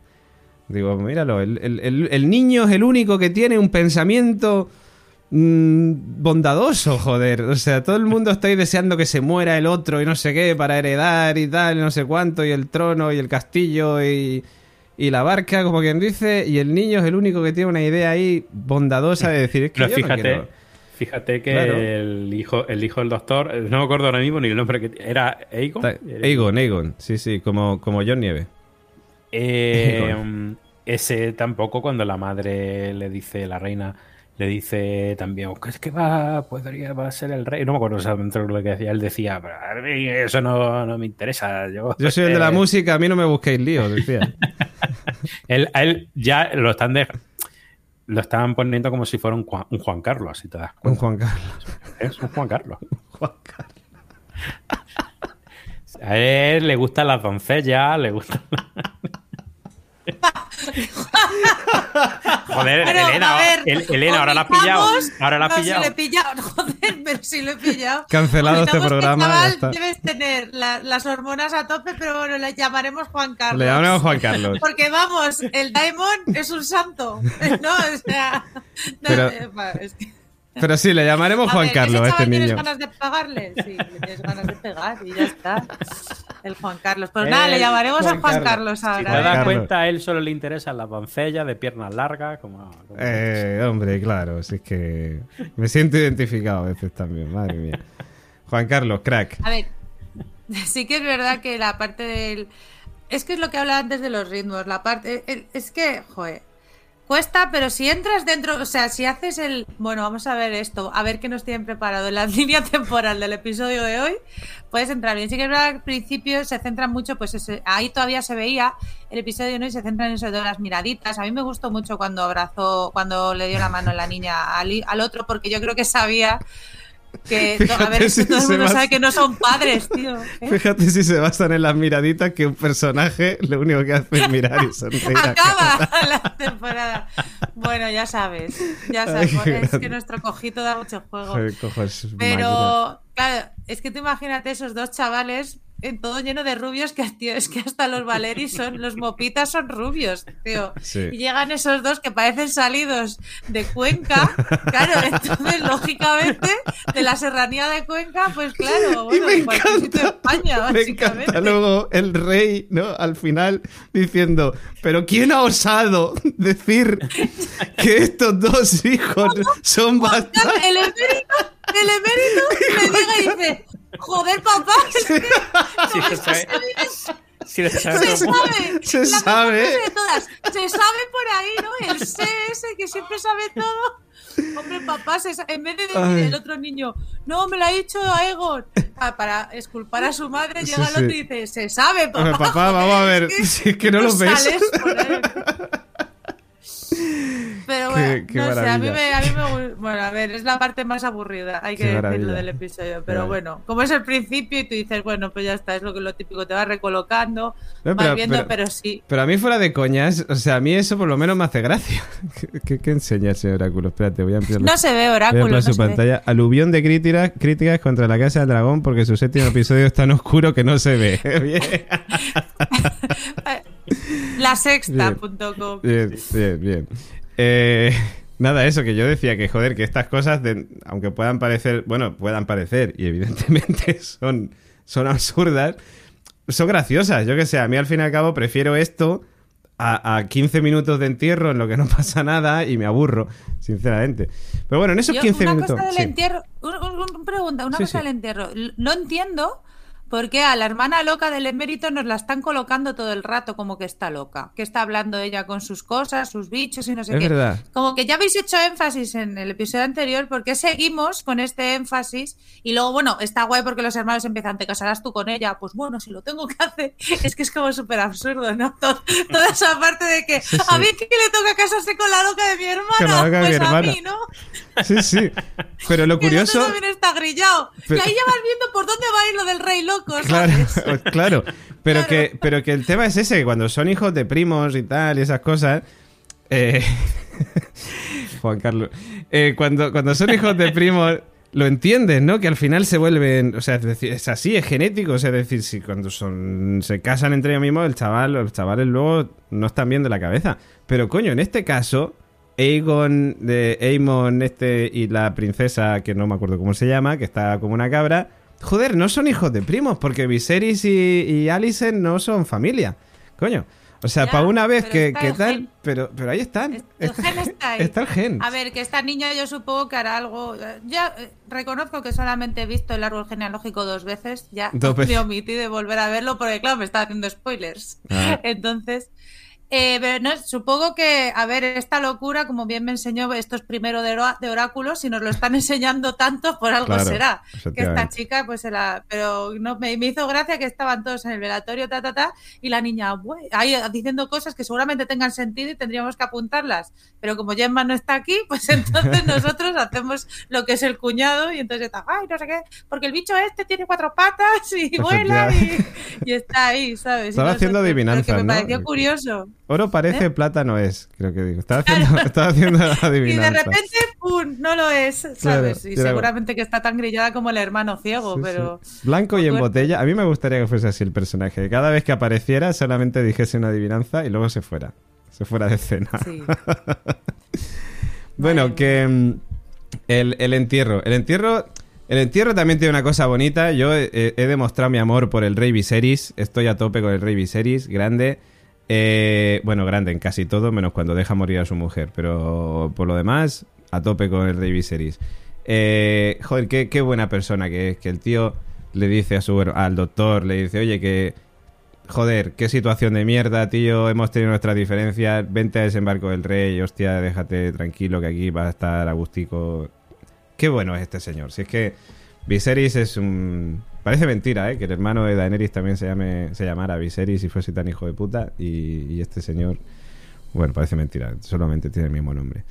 Digo, míralo, el, niño es el único que tiene un pensamiento bondadoso, joder. O sea, todo el mundo está ahí deseando que se muera el otro y no sé qué para heredar y tal, y no sé cuánto, y el trono y el castillo y, y la barca, como quien dice, y el niño es el único que tiene una idea ahí bondadosa de decir, es que fíjate, Fíjate que el hijo el hijo del doctor, no me acuerdo ahora mismo ni el nombre que era Aegon. Aegon, Aegon, sí, sí, como, como John Nieve. Eh, ese tampoco cuando la madre le dice, la reina, le dice también, es que va, podría, va a ser el rey. No me acuerdo exactamente lo que decía. Él decía, eso no, me interesa. Yo, soy el de la música, a mí no me busquéis líos, decía. él, a él ya lo están de, lo estaban poniendo como si fuera un, Juan Carlos, así te das Un Juan Carlos. Es un Juan Carlos. Juan Carlos. A él le gustan las doncellas, le gustan... Joder, Elena, Elena ahora la has pillado. Ahora la has pillado. Si le he pillado. Joder, pero si lo he pillado. Cancelado este programa. debes tener las hormonas a tope, pero bueno, le llamaremos Juan Carlos. Le llamaremos Juan Carlos. Porque vamos, el Daimon es un santo. No, o sea. pero, es que... Pero sí, le llamaremos Juan Carlos a este niño. ¿Tienes ganas de pagarle? Sí, tienes ganas de pegar y ya está. El Juan Carlos. Pues nada, le llamaremos a Juan Carlos, ahora. Si te das cuenta, a él solo le interesa la pancella de piernas largas. Como, eh, hombre, claro, si es que me siento identificado a veces también, madre mía. Juan Carlos, crack. A ver, sí que es verdad que la parte del. Es que es lo que hablaba antes de los ritmos. La parte. Es que, joder Cuesta, pero si entras dentro, o sea, si haces el, bueno, vamos a ver esto, a ver qué nos tienen preparado en la línea temporal del episodio de hoy, puedes entrar bien. Sí que al principio se centra mucho, pues ahí todavía se veía el episodio ¿no? y se centra en eso de las miraditas. A mí me gustó mucho cuando abrazó, cuando le dio la mano a la niña al otro, porque yo creo que sabía que a ver, todo el mundo sabe que no son padres, tío. ¿eh? Fíjate si se basan en las miraditas que un personaje lo único que hace es mirar y sonreír. Acaba la temporada. Bueno, ya sabes, ya sabes. es que nuestro cojito da mucho juego. Pero, claro, es que tú imagínate esos dos chavales todo lleno de rubios que, tío, es que hasta los Valeris son, los mopitas son rubios, tío. Y llegan esos dos que parecen salidos de Cuenca, claro, entonces lógicamente de la serranía de Cuenca, pues claro, bueno, y me encanta, España, me encanta luego el rey, ¿no? Al final diciendo, pero ¿quién ha osado decir que estos dos hijos son bastante... El emérito, el emérito le llega y dice Joder, papá. se sabe. se sabe. Se sabe. Se sabe por ahí, ¿no? El CS que siempre sabe todo. Hombre, papá, en vez de decir el otro niño, no, me lo ha dicho Egon, ah, para esculpar a su madre, llega el otro y dice, se sabe, papá. papá, vamos a ver, si es que no, lo ves. Pero bueno, no sé, a mí, me, a mí me, Bueno, a ver, es la parte más aburrida, hay que decirlo del episodio. Pero bueno, como es el principio y tú dices, bueno, pues ya está, es lo que lo típico, te vas recolocando, vas viendo, pero, sí. Pero a mí fuera de coñas, o sea, a mí eso por lo menos me hace gracia. ¿Qué, qué, enseña el señor Oráculo? Espérate, voy a ampliar No se ve Oráculo. su pantalla. Aluvión de críticas, críticas contra la Casa del Dragón porque su séptimo episodio es tan oscuro que no se ve. Bien. La sexta.com. Bien, bien, bien. Eh, nada, eso que yo decía que, joder, que estas cosas, aunque puedan parecer, bueno, puedan parecer, y evidentemente son, son absurdas, son graciosas. Yo que sé, a mí al fin y al cabo prefiero esto a, 15 minutos de entierro en lo que no pasa nada y me aburro, sinceramente. Pero bueno, en esos 15 una minutos. Cosa del entierro, un, pregunta, una cosa del entierro. No entiendo porque a la hermana loca del emérito nos la están colocando todo el rato como que está loca, que está hablando ella con sus cosas, sus bichos y no sé Es qué. verdad. Como que ya habéis hecho énfasis en el episodio anterior, porque seguimos con este énfasis? Y luego, bueno, está guay porque los hermanos empiezan, ¿te casarás tú con ella? Pues bueno, si lo tengo que hacer. Es que es como súper absurdo, ¿no? Todo- toda esa parte de que Sí, a mí que le toca casarse con la loca de mi hermana, pues mi a hermana. mí, ¿no? Sí, sí. Pero lo Que curioso. también está grillado. Pero- Y ahí ya vas viendo por dónde va a ir lo del rey loco, Claro, ¿sabes? claro. Pero, Claro. Que, pero que el tema es ese, que cuando son hijos de primos y tal, y esas cosas. eh, Juan Carlos. eh, cuando, cuando son hijos de primos, lo entiendes, ¿no? Que al final se vuelven. O sea, es decir, es así, es genético. O sea, es decir, si cuando son se casan entre ellos mismos, el chaval, los chavales luego no están bien de la cabeza. Pero coño, en este caso. Aegon de Aemon este y la princesa que no me acuerdo cómo se llama, que está como una cabra, joder, no son hijos de primos porque Viserys y, y Alicent no son familia. Coño. O sea, para una vez que, está que tal, gen. pero, pero ahí están. El gen está ahí. está el gen. A ver, que esta niña yo supongo que hará algo. eh, Ya eh, reconozco que solamente he visto el árbol genealógico dos veces. Ya Dos veces. me omití de volver a verlo porque, claro, me estaba haciendo spoilers. Ah. Entonces. Eh, pero no, supongo que, a ver, esta locura, como bien me enseñó, esto es primero de, oráculos, si nos lo están enseñando tanto, por algo Claro, será. Que esta chica, pues se la. Pero no, me, me hizo gracia que estaban todos en el velatorio, ta, ta, ta, y la niña, ahí diciendo cosas que seguramente tengan sentido y tendríamos que apuntarlas. Pero como Gemma no está aquí, pues entonces nosotros hacemos lo que es el cuñado y entonces está, ay, no sé qué, porque el bicho este tiene cuatro patas y vuela y, y está ahí, ¿sabes? Estaba haciendo adivinanzas, que me ¿no? pareció curioso. Oro parece, ¿Eh? plata no es, creo que digo. Estaba haciendo, estaba haciendo la Y de adivinanza. repente, ¡pum! No lo es, ¿sabes? Claro, y claro. seguramente que está tan grillada como el hermano ciego, Sí, pero... sí. Blanco y en botella. A mí me gustaría que fuese así el personaje. Cada vez que apareciera solamente dijese una adivinanza y luego se fuera. Se fuera de escena. Sí. Bueno, que mm, el, el entierro. El entierro. El entierro también tiene una cosa bonita. Yo he, he demostrado mi amor por el Rey Viserys. Estoy a tope con el Rey Viserys. Grande. Eh, bueno, grande en casi todo, menos cuando deja morir a su mujer. Pero por lo demás, a tope con el Rey Viserys. Eh, joder, qué, qué buena persona que es. Que el tío le dice a su, al doctor, le dice, oye, que Joder, qué situación de mierda, tío. Hemos tenido nuestras diferencias. Vente a desembarco del rey. Hostia, déjate tranquilo que aquí va a estar Agustico. Qué bueno es este señor. Si es que Viserys es un. Parece mentira, ¿eh? Que el hermano de Daenerys también se, llame, se llamara Viserys y fuese tan hijo de puta. Y, y este señor. Bueno, parece mentira. Solamente tiene el mismo nombre.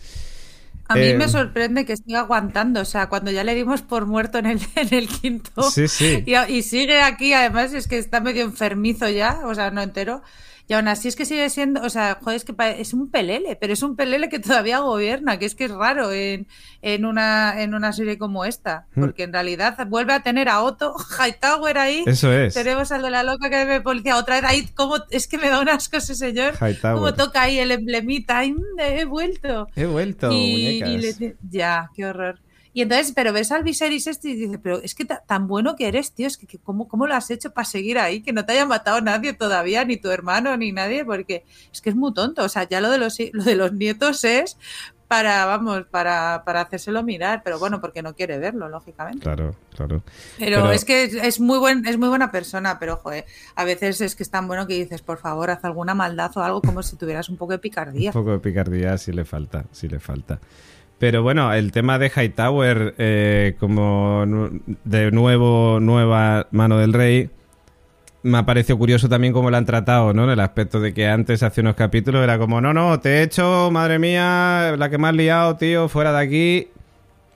A mí Eh, me sorprende que siga aguantando, o sea, cuando ya le dimos por muerto en el, en el quinto Sí, sí. y, y sigue aquí, además es que está medio enfermizo ya, o sea, no entero, y aún así es que sigue siendo, o sea, joder, es que es un pelele, pero es un pelele que todavía gobierna, que es que es raro en, en, una, en una serie como esta, Hmm. porque en realidad vuelve a tener a Otto Hightower ahí, Eso es. tenemos al de la loca que ve policía, otra vez ahí, como, es que me da un asco ese señor, Hightower. como toca ahí el emblemita, ay, mm, he vuelto He vuelto, y, muñecas. y le di- ya, qué horror. Y entonces, pero ves al Viserys este y dices, pero es que ta- tan bueno que eres, tío, es que, que ¿cómo, ¿cómo lo has hecho para seguir ahí? Que no te haya matado nadie todavía, ni tu hermano, ni nadie, porque es que es muy tonto. O sea, ya lo de los, lo de los nietos es para, vamos, para, para hacérselo mirar, pero bueno, porque no quiere verlo, lógicamente. Claro, claro. Pero, Pero- es que es, es muy buen, es muy buena persona, pero joder, a veces es que es tan bueno que dices, por favor, haz alguna maldad o algo como si tuvieras un poco de picardía. Un poco de picardía sí le falta, sí le falta. Pero bueno, el tema de Hightower eh, como de nuevo, nueva mano del rey, me ha parecido curioso también cómo lo han tratado, ¿no? En el aspecto de que antes, hace unos capítulos, era como, no, no, te he hecho, madre mía, la que me has liado, tío, fuera de aquí.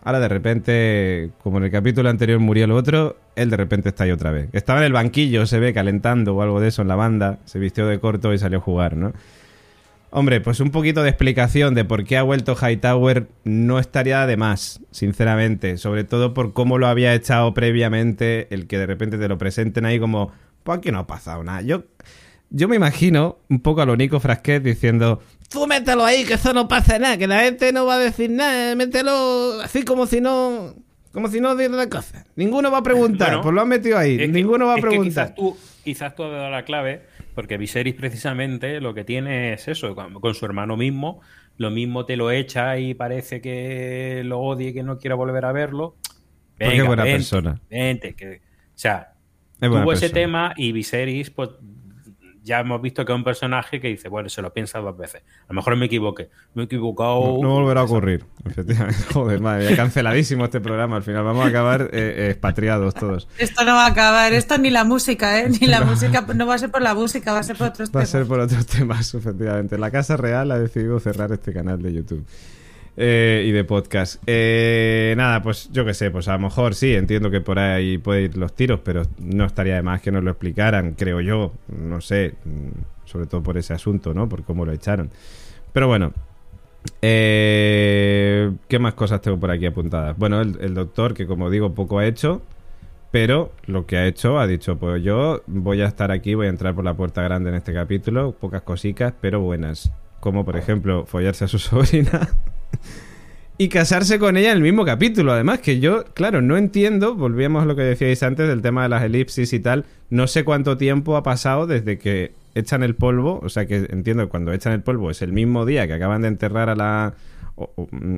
Ahora de repente, como en el capítulo anterior murió el otro, él de repente está ahí otra vez. Estaba en el banquillo, se ve, calentando o algo de eso en la banda, se vistió de corto y salió a jugar, ¿no? Hombre, pues un poquito de explicación de por qué ha vuelto Hightower no estaría de más, sinceramente. Sobre todo por cómo lo había echado previamente, el que de repente te lo presenten ahí como, pues aquí no ha pasado nada. Yo, yo me imagino un poco a lo Nico Frasquet diciendo, tú mételo ahí, que eso no pasa nada, que la gente no va a decir nada, mételo así como si no... Como si no diera la cosa. Ninguno va a preguntar, Bueno, pues lo han metido ahí. Que- Ninguno va a preguntar. quizás, tú, quizás tú has dado la clave, porque Viserys precisamente lo que tiene es eso, con, con su hermano mismo, lo mismo te lo echa y parece que lo odie que no quiera volver a verlo. Porque es buena persona. Vente, que, o sea, tuvo ese tema y Viserys, pues ya hemos visto que es un personaje que dice, bueno, se lo piensa dos veces. A lo mejor me equivoqué. Me he equivocado. No, no volverá a ocurrir, efectivamente. Joder, madre mía, canceladísimo este programa. Al final vamos a acabar eh, eh, expatriados todos. Esto no va a acabar, esto ni la música, ¿eh? Ni la música, no va a ser por la música, va a ser por otros Va a temas. ser por otros temas, efectivamente. La Casa Real ha decidido cerrar este canal de YouTube. Eh, y de podcast. Eh, nada, pues yo qué sé, pues a lo mejor sí, entiendo que por ahí puede ir los tiros, pero no estaría de más que nos lo explicaran, creo yo, no sé, mm, sobre todo por ese asunto, ¿no? Por cómo lo echaron. Pero bueno, eh, ¿qué más cosas tengo por aquí apuntadas? Bueno, el, el doctor, que como digo, poco ha hecho, pero lo que ha hecho, ha dicho, pues yo voy a estar aquí, voy a entrar por la puerta grande en este capítulo, pocas cositas, pero buenas. Como por ejemplo, follarse a su sobrina y casarse con ella en el mismo capítulo. Además, que yo, claro, no entiendo, volvíamos a lo que decíais antes del tema de las elipsis y tal, no sé cuánto tiempo ha pasado desde que echan el polvo, o sea que entiendo que cuando echan el polvo es el mismo día que acaban de enterrar a la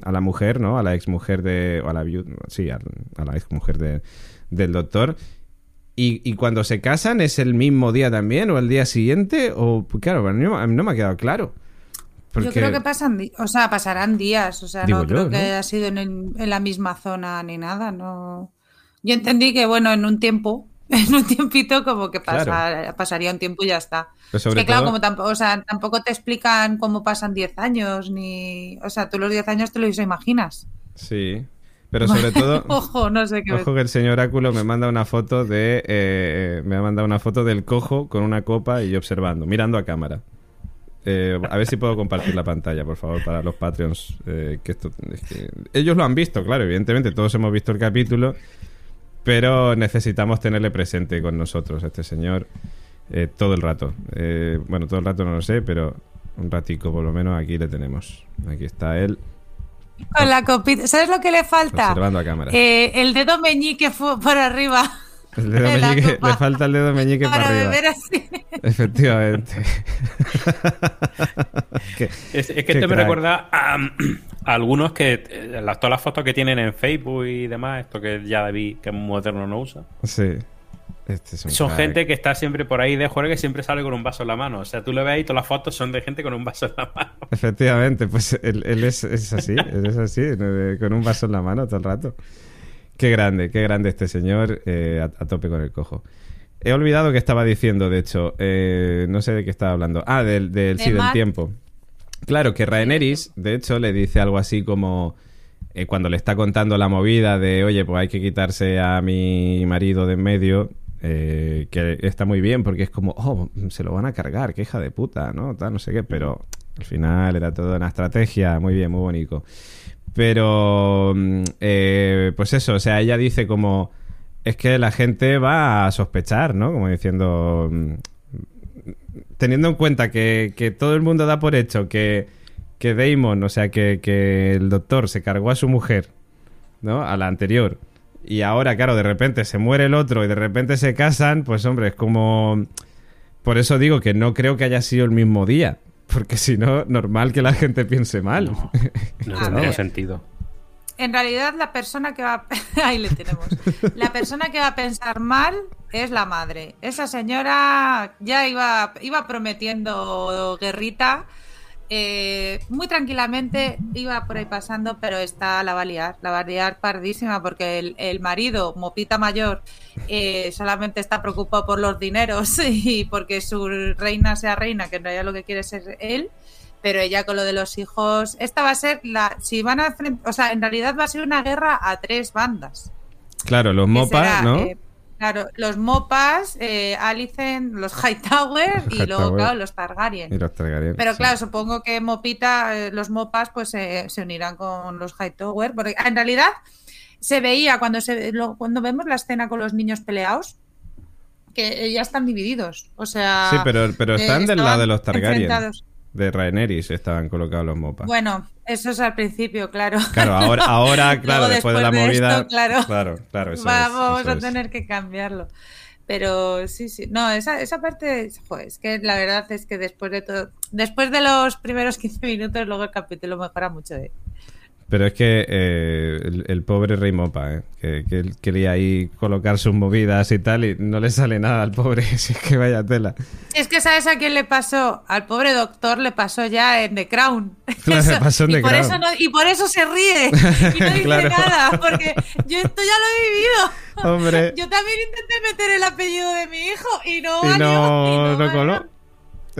a la mujer, ¿no? A la exmujer de o a la sí, a, la exmujer de, del doctor. Y, cuando se casan es el mismo día también o el día siguiente o claro, no, no me ha quedado claro. Yo creo que pasan, o sea, pasarán días, o sea, Digo no yo, creo ¿no? que haya sido en, el- en la misma zona ni nada, no. Yo entendí que, bueno, en un tiempo, en un tiempito como que pasa- Claro. pasaría un tiempo y ya está. Pero Es sobre que claro, todo- como tampoco, o sea, tampoco te explican cómo pasan 10 años, ni, o sea, tú los 10 años te los imaginas. Sí. Pero sobre todo Ojo, no sé qué. Ojo que el señor Áculo me manda una foto de. eh, me ha mandado una foto del cojo con una copa y yo observando, mirando a cámara. Eh, a ver si puedo compartir la pantalla, por favor, para los Patreons. eh, que esto, es que- ellos lo han visto, claro, evidentemente, todos hemos visto el capítulo. Pero necesitamos tenerle presente con nosotros, este señor, eh, todo el rato. Bueno, todo el rato no lo sé, pero un ratico por lo menos aquí le tenemos. Aquí está él, Con la copita. ¿Sabes lo que le falta? observando a cámara. El dedo meñique fue por arriba. El dedo meñique- le falta el dedo meñique para, Para arriba. beber así. Efectivamente. Que- Es, es que Qué esto me recuerda a, a algunos que eh, las, todas las fotos que tienen en Facebook y demás, esto que ya David, que es moderno, no usa. sí. Este es un Son crack. gente que está siempre por ahí de juego que siempre sale con un vaso en la mano. O sea, tú le ves ahí, todas las fotos son de gente con un vaso en la mano. Efectivamente, pues él, él es, es así, él es así, con un vaso en la mano todo el rato. Qué grande, qué grande este señor, eh, a, a tope con el cojo. He olvidado que estaba diciendo, de hecho, eh, no sé de qué estaba hablando. Ah, del, del, De sí, del tiempo. Claro, que Rhaenerys, de hecho, le dice algo así como eh, cuando le está contando la movida de, oye, pues hay que quitarse a mi marido de en medio, eh, que está muy bien porque es como, oh, se lo van a cargar, qué hija de puta, ¿no? Tal, no sé qué, pero al final era toda una estrategia, muy bien, muy bonito. Pero, mm, eh, pues eso, o sea, ella dice como, es que la gente va a sospechar, ¿no? Como diciendo, mm, teniendo en cuenta que, que todo el mundo da por hecho que, que Damon, o sea, que, que el doctor se cargó a su mujer, ¿no? A la anterior. Y ahora, claro, de repente se muere el otro y de repente se casan, pues hombre, es como... Por eso digo que no creo que haya sido el mismo día. Porque si no, normal que la gente piense mal. No ver. sentido. En realidad, la persona que va a... Ahí le tenemos. La persona que va a pensar mal es la madre. Esa señora ya iba, iba prometiendo guerrita. Eh, muy tranquilamente iba por ahí pasando, pero esta la va a liar, la va a liar pardísima porque el, el marido, Mopita Mayor, eh, solamente está preocupado por los dineros y porque su reina sea reina, que en realidad lo que quiere es ser él pero ella con lo de los hijos, esta va a ser la, si van a, o sea, en realidad va a ser una guerra a tres bandas. Claro, los que mopas, será, ¿no? eh, claro, los Mopas, eh, Alicent, los Hightower y luego, claro, los Targaryen. y los Targaryen, Pero sí. claro, supongo que Mopita, eh, los Mopas, pues eh, se unirán con los Hightower, porque en realidad se veía cuando se lo- cuando vemos la escena con los niños peleados que eh, ya están divididos, o sea, Sí, pero, pero están del lado de los Targaryen. De Rhaenerys estaban colocados los mopas. Bueno, eso es al principio, claro. Claro, ahora, ahora claro, después de la de movida. esto, claro. claro, claro, eso es, Vamos eso a es. tener que cambiarlo. Pero sí, sí. No, esa, esa parte, joder, es que la verdad es que después de todo, después de los primeros 15 minutos, luego el capítulo mejora mucho. ¿eh? Pero es que eh, el, el pobre Rey Mopa, ¿eh? que, que él quería ahí colocar sus movidas y tal, y no le sale nada al pobre, si es que vaya tela. Es que sabes a quién le pasó, al pobre doctor le pasó ya en The Crown. Claro, le pasó en y The por Crown. Eso no- y por eso se ríe y no dice Claro. nada, porque yo esto ya lo he vivido. Hombre, Yo también intenté meter el apellido de mi hijo y no y valió, no, y no valió. coló.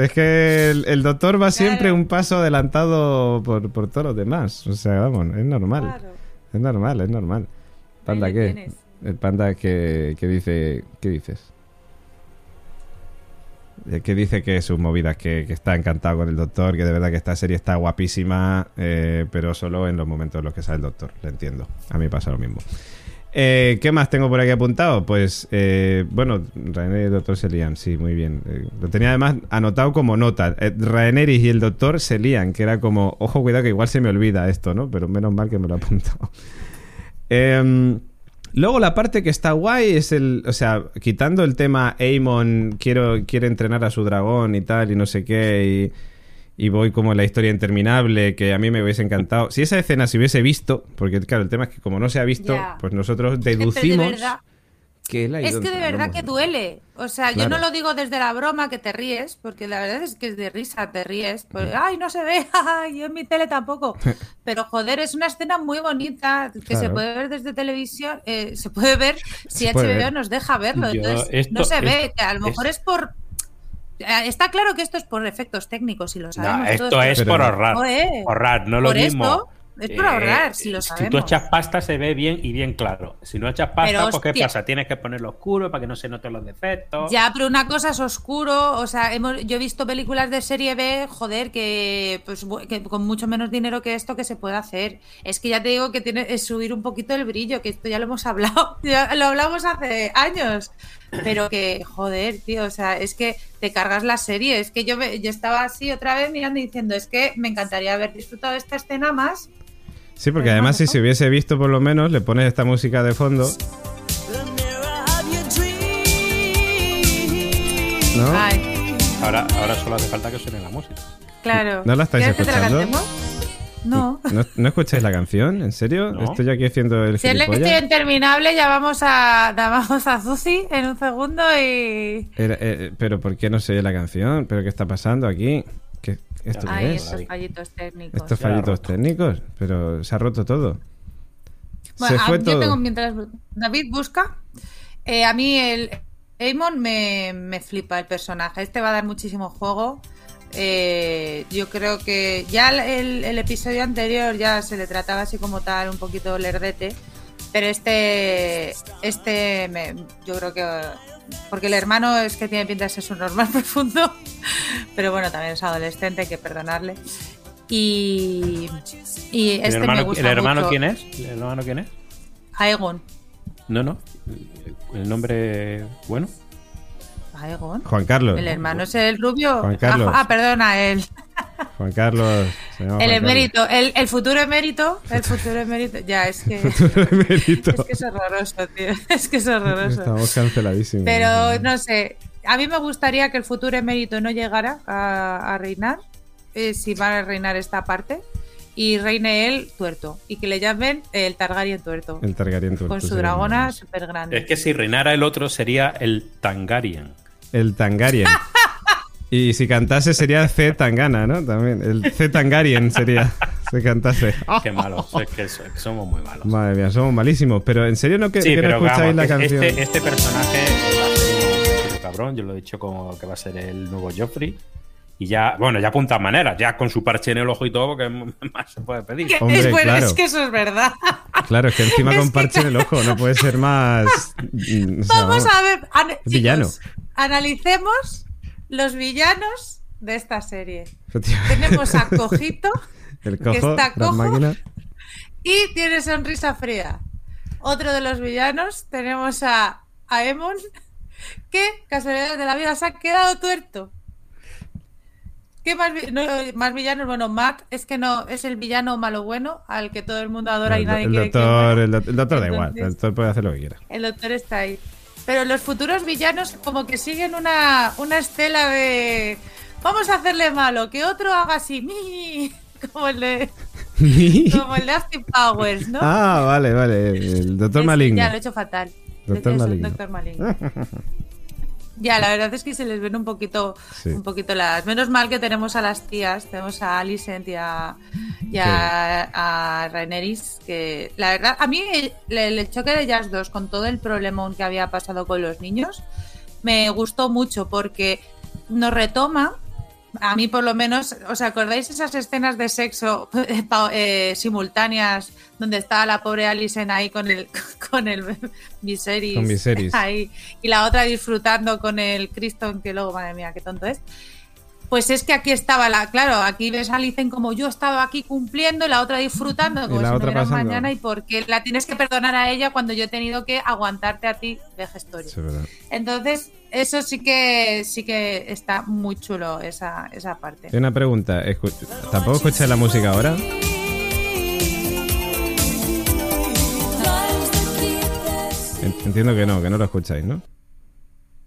Es que el, el doctor va siempre un paso adelantado por, por todos los demás. O sea, vamos, es normal. Claro. Es normal, es normal. ¿Panda qué? tienes. El panda que, que dice... ¿Qué dices? Eh, Que dice que sus movidas, que, que está encantado con el doctor, que de verdad que esta serie está guapísima, eh, pero solo en los momentos en los que sale el doctor, le entiendo. A mí pasa lo mismo. Eh, ¿Qué más tengo por aquí apuntado? Pues, eh, bueno, Rainer y el doctor se lían, sí, muy bien. Eh, lo tenía además anotado como nota. Rhaenerys y el doctor se lían, que era como, ojo, cuidado que igual se me olvida esto, ¿no? Pero menos mal que me lo he apuntado. Em, luego la parte que está guay es el, o sea, quitando el tema Aemon quiero quiere entrenar a su dragón y tal y no sé qué y, y voy como en la historia interminable que a mí me hubiese encantado. Si esa escena se hubiese visto, porque claro, el tema es que como no se ha visto, Ya. pues nosotros de deducimos verdad- que él ha Es que de verdad que duele. O sea, Claro. yo no lo digo desde la broma que te ríes, porque la verdad es que es de risa, te ríes. Pues, Ay, no se ve, yo en mi tele tampoco. Pero joder, es una escena muy bonita que se puede ver desde televisión, eh, se puede ver si Se HBO ver. nos deja verlo. Yo, Entonces, esto- no se ve, que a lo mejor es- es, por. Eh, Está claro que esto es por efectos técnicos y lo No, sabemos esto es por ahorrar. Ahorrar, no lo mismo. esto, es por ahorrar, si lo Si tú sabemos. echas pasta se ve bien y bien claro. Si no echas pasta, Pero, pues ¿qué hostia. pasa? Tienes que ponerlo oscuro para que no se noten los defectos. Ya, pero una cosa es oscuro, o sea, hemos, yo he visto películas de serie B, joder, que, pues, que con mucho menos dinero que esto que se puede hacer. Es que ya te digo que tiene es subir un poquito el brillo, que esto ya lo hemos hablado, ya lo hablamos hace años, pero que, joder, tío, o sea, es que te cargas la serie, es que yo, me- yo estaba así otra vez mirando y diciendo, es que me encantaría haber disfrutado de esta escena más. Sí, porque además si se hubiese visto por lo menos, le pones esta música de fondo, ¿no? Ahora, ahora solo hace falta que suene la música. claro. ¿No la estáis ¿Quieres que te la escuchando? cantemos? No. ¿No, no escucháis la canción? ¿En serio? No. Estoy aquí haciendo el Si es historia interminable, ya vamos a, ya vamos a Zuzi en un segundo y. Era- eh, pero ¿por qué no se oye la canción? ¿Pero qué está pasando aquí? ¿Qué, ¿Esto qué Ay, es? estos fallitos técnicos. Estos fallitos técnicos. Pero se ha roto todo. Bueno, se a- fue yo todo. tengo mientras David busca. eh, a mí el Amon me, me flipa el personaje. Este va a dar muchísimo juego. Eh, yo creo que ya el, el episodio anterior ya se le trataba así como tal, un poquito lerdete. Pero este, este me- yo creo que porque el hermano es que tiene pinta de ser su normal profundo, pero bueno, también es adolescente, hay que perdonarle. Y, y este ¿El hermano, me gusta ¿el hermano mucho. quién es? ¿El hermano quién es? Aegon. No, no. El nombre bueno. Aegon. Juan Carlos. El hermano es el rubio. Juan Carlos. Ah, ah, perdona, el, Juan Carlos. se llama el Juan emérito, el, el futuro emérito. El futuro emérito. Ya, es que. Emérito. Es que es horroroso, tío. Es que es horroroso. Estamos canceladísimos. Pero no sé. A mí me gustaría que el futuro emérito no llegara a, a reinar. eh, si va a reinar esta parte. Y reine él tuerto. Y que le llamen el Targaryen tuerto. El Targaryen tuerto con su dragona súper grande. Es que si reinara el otro sería el Tangarian. El Tangarien. Y si cantase sería C Tangana, ¿no? También. El C Tangarien sería. Si cantase. Qué malos. es que so- que somos muy malos. Madre mía, somos malísimos. Pero en serio no que, Sí, que no escucháis vamos, la canción. este, este personaje va a ser un cabrón. Yo lo he dicho como que va a ser el nuevo Joffrey. Y ya, bueno, ya apunta maneras, ya con su parche en el ojo y todo, porque más se puede pedir. Que Hombre, es, bueno, claro. es que eso es verdad. Claro, es que encima Es con que- parche en el ojo, no puede ser más. mm, o sea, Vamos a ver, an- chicos, Villano. analicemos los villanos de esta serie. Tenemos a Cojito El que está cojo. y tiene sonrisa fría. Otro de los villanos tenemos a, a Emon que, casualidad de la vida, se ha quedado tuerto. ¿Qué más, no, más villanos? Bueno, Mac es que no es el villano malo bueno al que todo el mundo adora y nadie el quiere doctor, el, doc- el doctor da igual, el doctor puede hacer lo que quiera. El doctor está ahí. Pero los futuros villanos como que siguen una, una estela de... Vamos a hacerle malo, que otro haga así, mi, como el de... Como el de Austin Powers, ¿no? Ah, vale, vale. El doctor Es- maligno. Ya, lo he hecho fatal. Doctor maligno. Doctor maligno. Ya, la verdad es que se les ven un poquito, Sí. un poquito las. Menos mal que tenemos a las tías, tenemos a Alicent y a, y a, a Rhaenyra, que la verdad, a mí el, el choque de ellas dos con todo el problemón que había pasado con los niños me gustó mucho porque nos retoma. A mí, por lo menos, ¿os acordáis esas escenas de sexo eh, eh, simultáneas donde estaba la pobre Alicent ahí con el con el Viserys, Con Viserys. ahí y la otra disfrutando con el Criston que luego, madre mía, qué tonto es. Pues es que aquí estaba la, claro, aquí ves a Alicent como yo estaba aquí cumpliendo y la otra disfrutando como la si no otra mañana y porque la tienes que perdonar a ella cuando yo he tenido que aguantarte a ti de gestorio. Sí. Entonces, eso sí que sí que está muy chulo esa, esa parte. Y Una pregunta. ¿Tampoco escucháis la música ahora? En- Entiendo que no, que no lo escucháis, ¿no?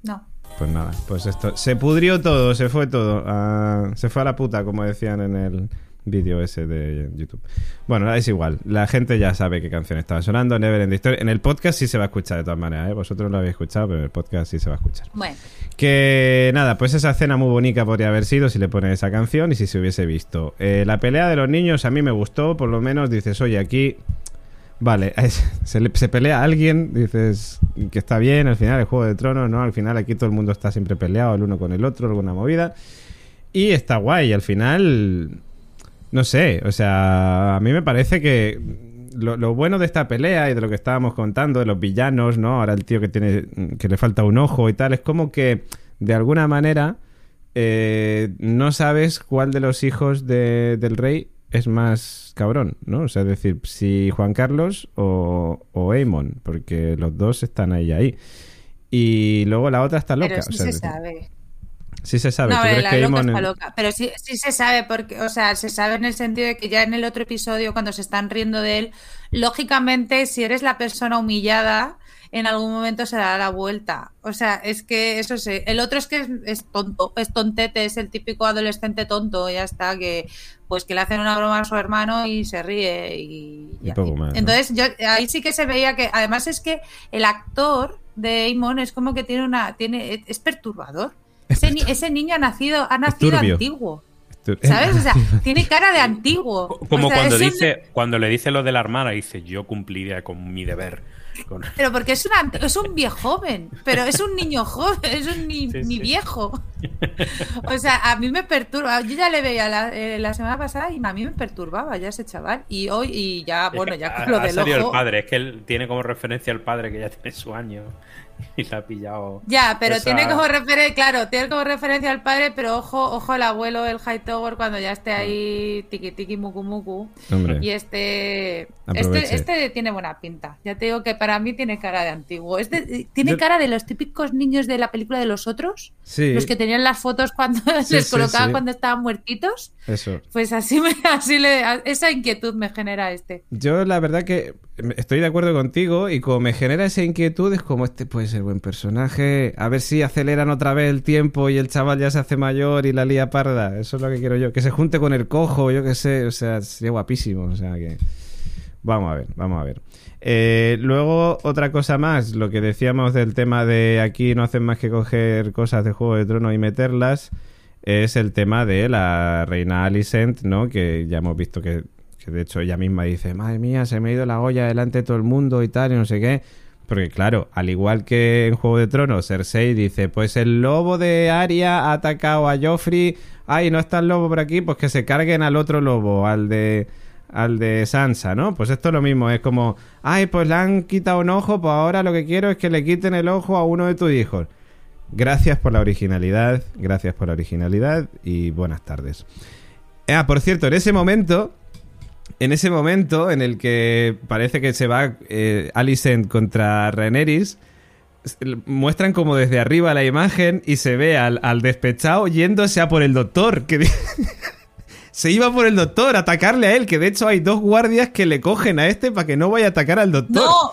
No. Pues nada, pues esto. Se pudrió todo, se fue todo. ah, se fue a la puta, como decían en el vídeo ese de YouTube. Bueno, es igual. La gente ya sabe qué canción estaba sonando. Never End Story. En el podcast sí se va a escuchar de todas maneras, ¿eh? Vosotros lo habéis escuchado, pero en el podcast sí se va a escuchar. Bueno, Que nada, pues esa escena muy bonita podría haber sido si le ponen esa canción y si se hubiese visto. Eh, la pelea de los niños a mí me gustó, por lo menos dices, oye, aquí. Vale, es- se, le- se pelea alguien, dices que está bien, al final el Juego de Tronos, ¿no? Al final aquí todo el mundo está siempre peleado el uno con el otro, alguna movida. Y está guay, al final. No sé, o sea, a mí me parece que lo, lo bueno de esta pelea y de lo que estábamos contando, de los villanos, ¿no? Ahora el tío que tiene que le falta un ojo y tal, es como que de alguna manera eh, no sabes cuál de los hijos de- del rey es más cabrón, ¿no? O sea, es decir, si Juan Carlos o, o Aemon, porque los dos están ahí ahí. Y luego la otra está loca. pero sí o sea, se sabe. Sí se sabe. No, ¿Tú hombre, crees la que loca está loca. Pero sí, sí se sabe, porque, o sea, se sabe en el sentido de que ya en el otro episodio, cuando se están riendo de él, lógicamente, si eres la persona humillada, en algún momento se dará la vuelta. O sea, es que eso sé. El otro es que es, es tonto, es tontete, es el típico adolescente tonto, ya está, que pues que le hacen una broma a su hermano y se ríe y, Y y poco así. más, ¿no? Entonces, yo ahí sí que se veía que, además es que el actor de Amon es como que tiene una, tiene, es perturbador. Ese, ni- ese niño ha nacido, ha nacido antiguo. ¿Sabes? O sea, tiene cara de antiguo. Como O sea, cuando un- dice, cuando le dice lo de la hermana, dice yo cumpliría con mi deber. Con- Pero porque es un, ant- es un viejo joven, pero es un niño joven, es un ni, Sí, ni sí. viejo. O sea, a mí me perturba. Yo ya le veía la, eh, la semana pasada y a mí me perturbaba ya ese chaval. Y hoy, y ya, bueno, ya con lo ha del ojo. el padre, es que él tiene como referencia al padre que ya tiene su año y la ha pillado. Ya, pero esa- tiene como referencia, claro, tiene como referencia al padre, pero ojo, ojo el abuelo, el Hightower, cuando ya esté ahí tiki tiki muku muku. Hombre. Y este, este, este tiene buena pinta. Ya te digo que para mí tiene cara de antiguo. Este tiene Yo- cara de los típicos niños de la película de los otros, Sí, los que tenían las fotos cuando Sí, les sí, colocaban sí. cuando estaban muertitos. eso. Pues así me, así le, esa inquietud me genera este. Yo la verdad que estoy de acuerdo contigo y como me genera esa inquietud es como este puede ser buen personaje, a ver si aceleran otra vez el tiempo y el chaval ya se hace mayor y la lía parda, eso es lo que quiero yo, que se junte con el cojo, yo que sé, o sea, sería guapísimo, o sea que... Vamos a ver, vamos a ver. Eh, luego, otra cosa más, lo que decíamos del tema de aquí no hacen más que coger cosas de Juego de Tronos y meterlas, es el tema de la reina Alicent, ¿no? Que ya hemos visto que, que de hecho ella misma dice, madre mía, se me ha ido la olla delante de todo el mundo y tal, y no sé qué. Porque claro, al igual que en Juego de Tronos, Cersei dice, pues el lobo de Arya ha atacado a Joffrey, ay, no está el lobo por aquí, pues que se carguen al otro lobo, al de al de Sansa, ¿no? Pues esto es lo mismo, es como, ay, pues le han quitado un ojo, pues ahora lo que quiero es que le quiten el ojo a uno de tus hijos. Gracias por la originalidad, gracias por la originalidad y buenas tardes. Ah, por cierto, en ese momento, en ese momento en el que parece que se va eh, Alicent contra Rhaenyra, muestran como desde arriba la imagen y se ve al, al despechado yéndose a por el doctor, que se iba por el doctor a atacarle a él, que de hecho hay dos guardias que le cogen a este para que no vaya a atacar al doctor. No,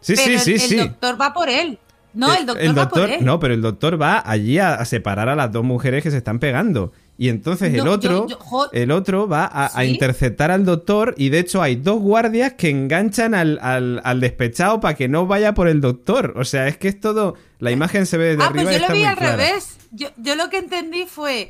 sí, pero sí, sí, el, sí. el doctor va por él. No, el doctor, va por él. No, pero el doctor va allí a, a separar a las dos mujeres que se están pegando. Y entonces el otro, yo- yo- jo- el otro va a, interceptar al doctor y de hecho hay dos guardias que enganchan al, al- al despechado para que no vaya por el doctor. O sea, es que es todo... La imagen se ve desde ah, arriba pues yo lo vi al clara. revés. Yo, yo lo que entendí fue,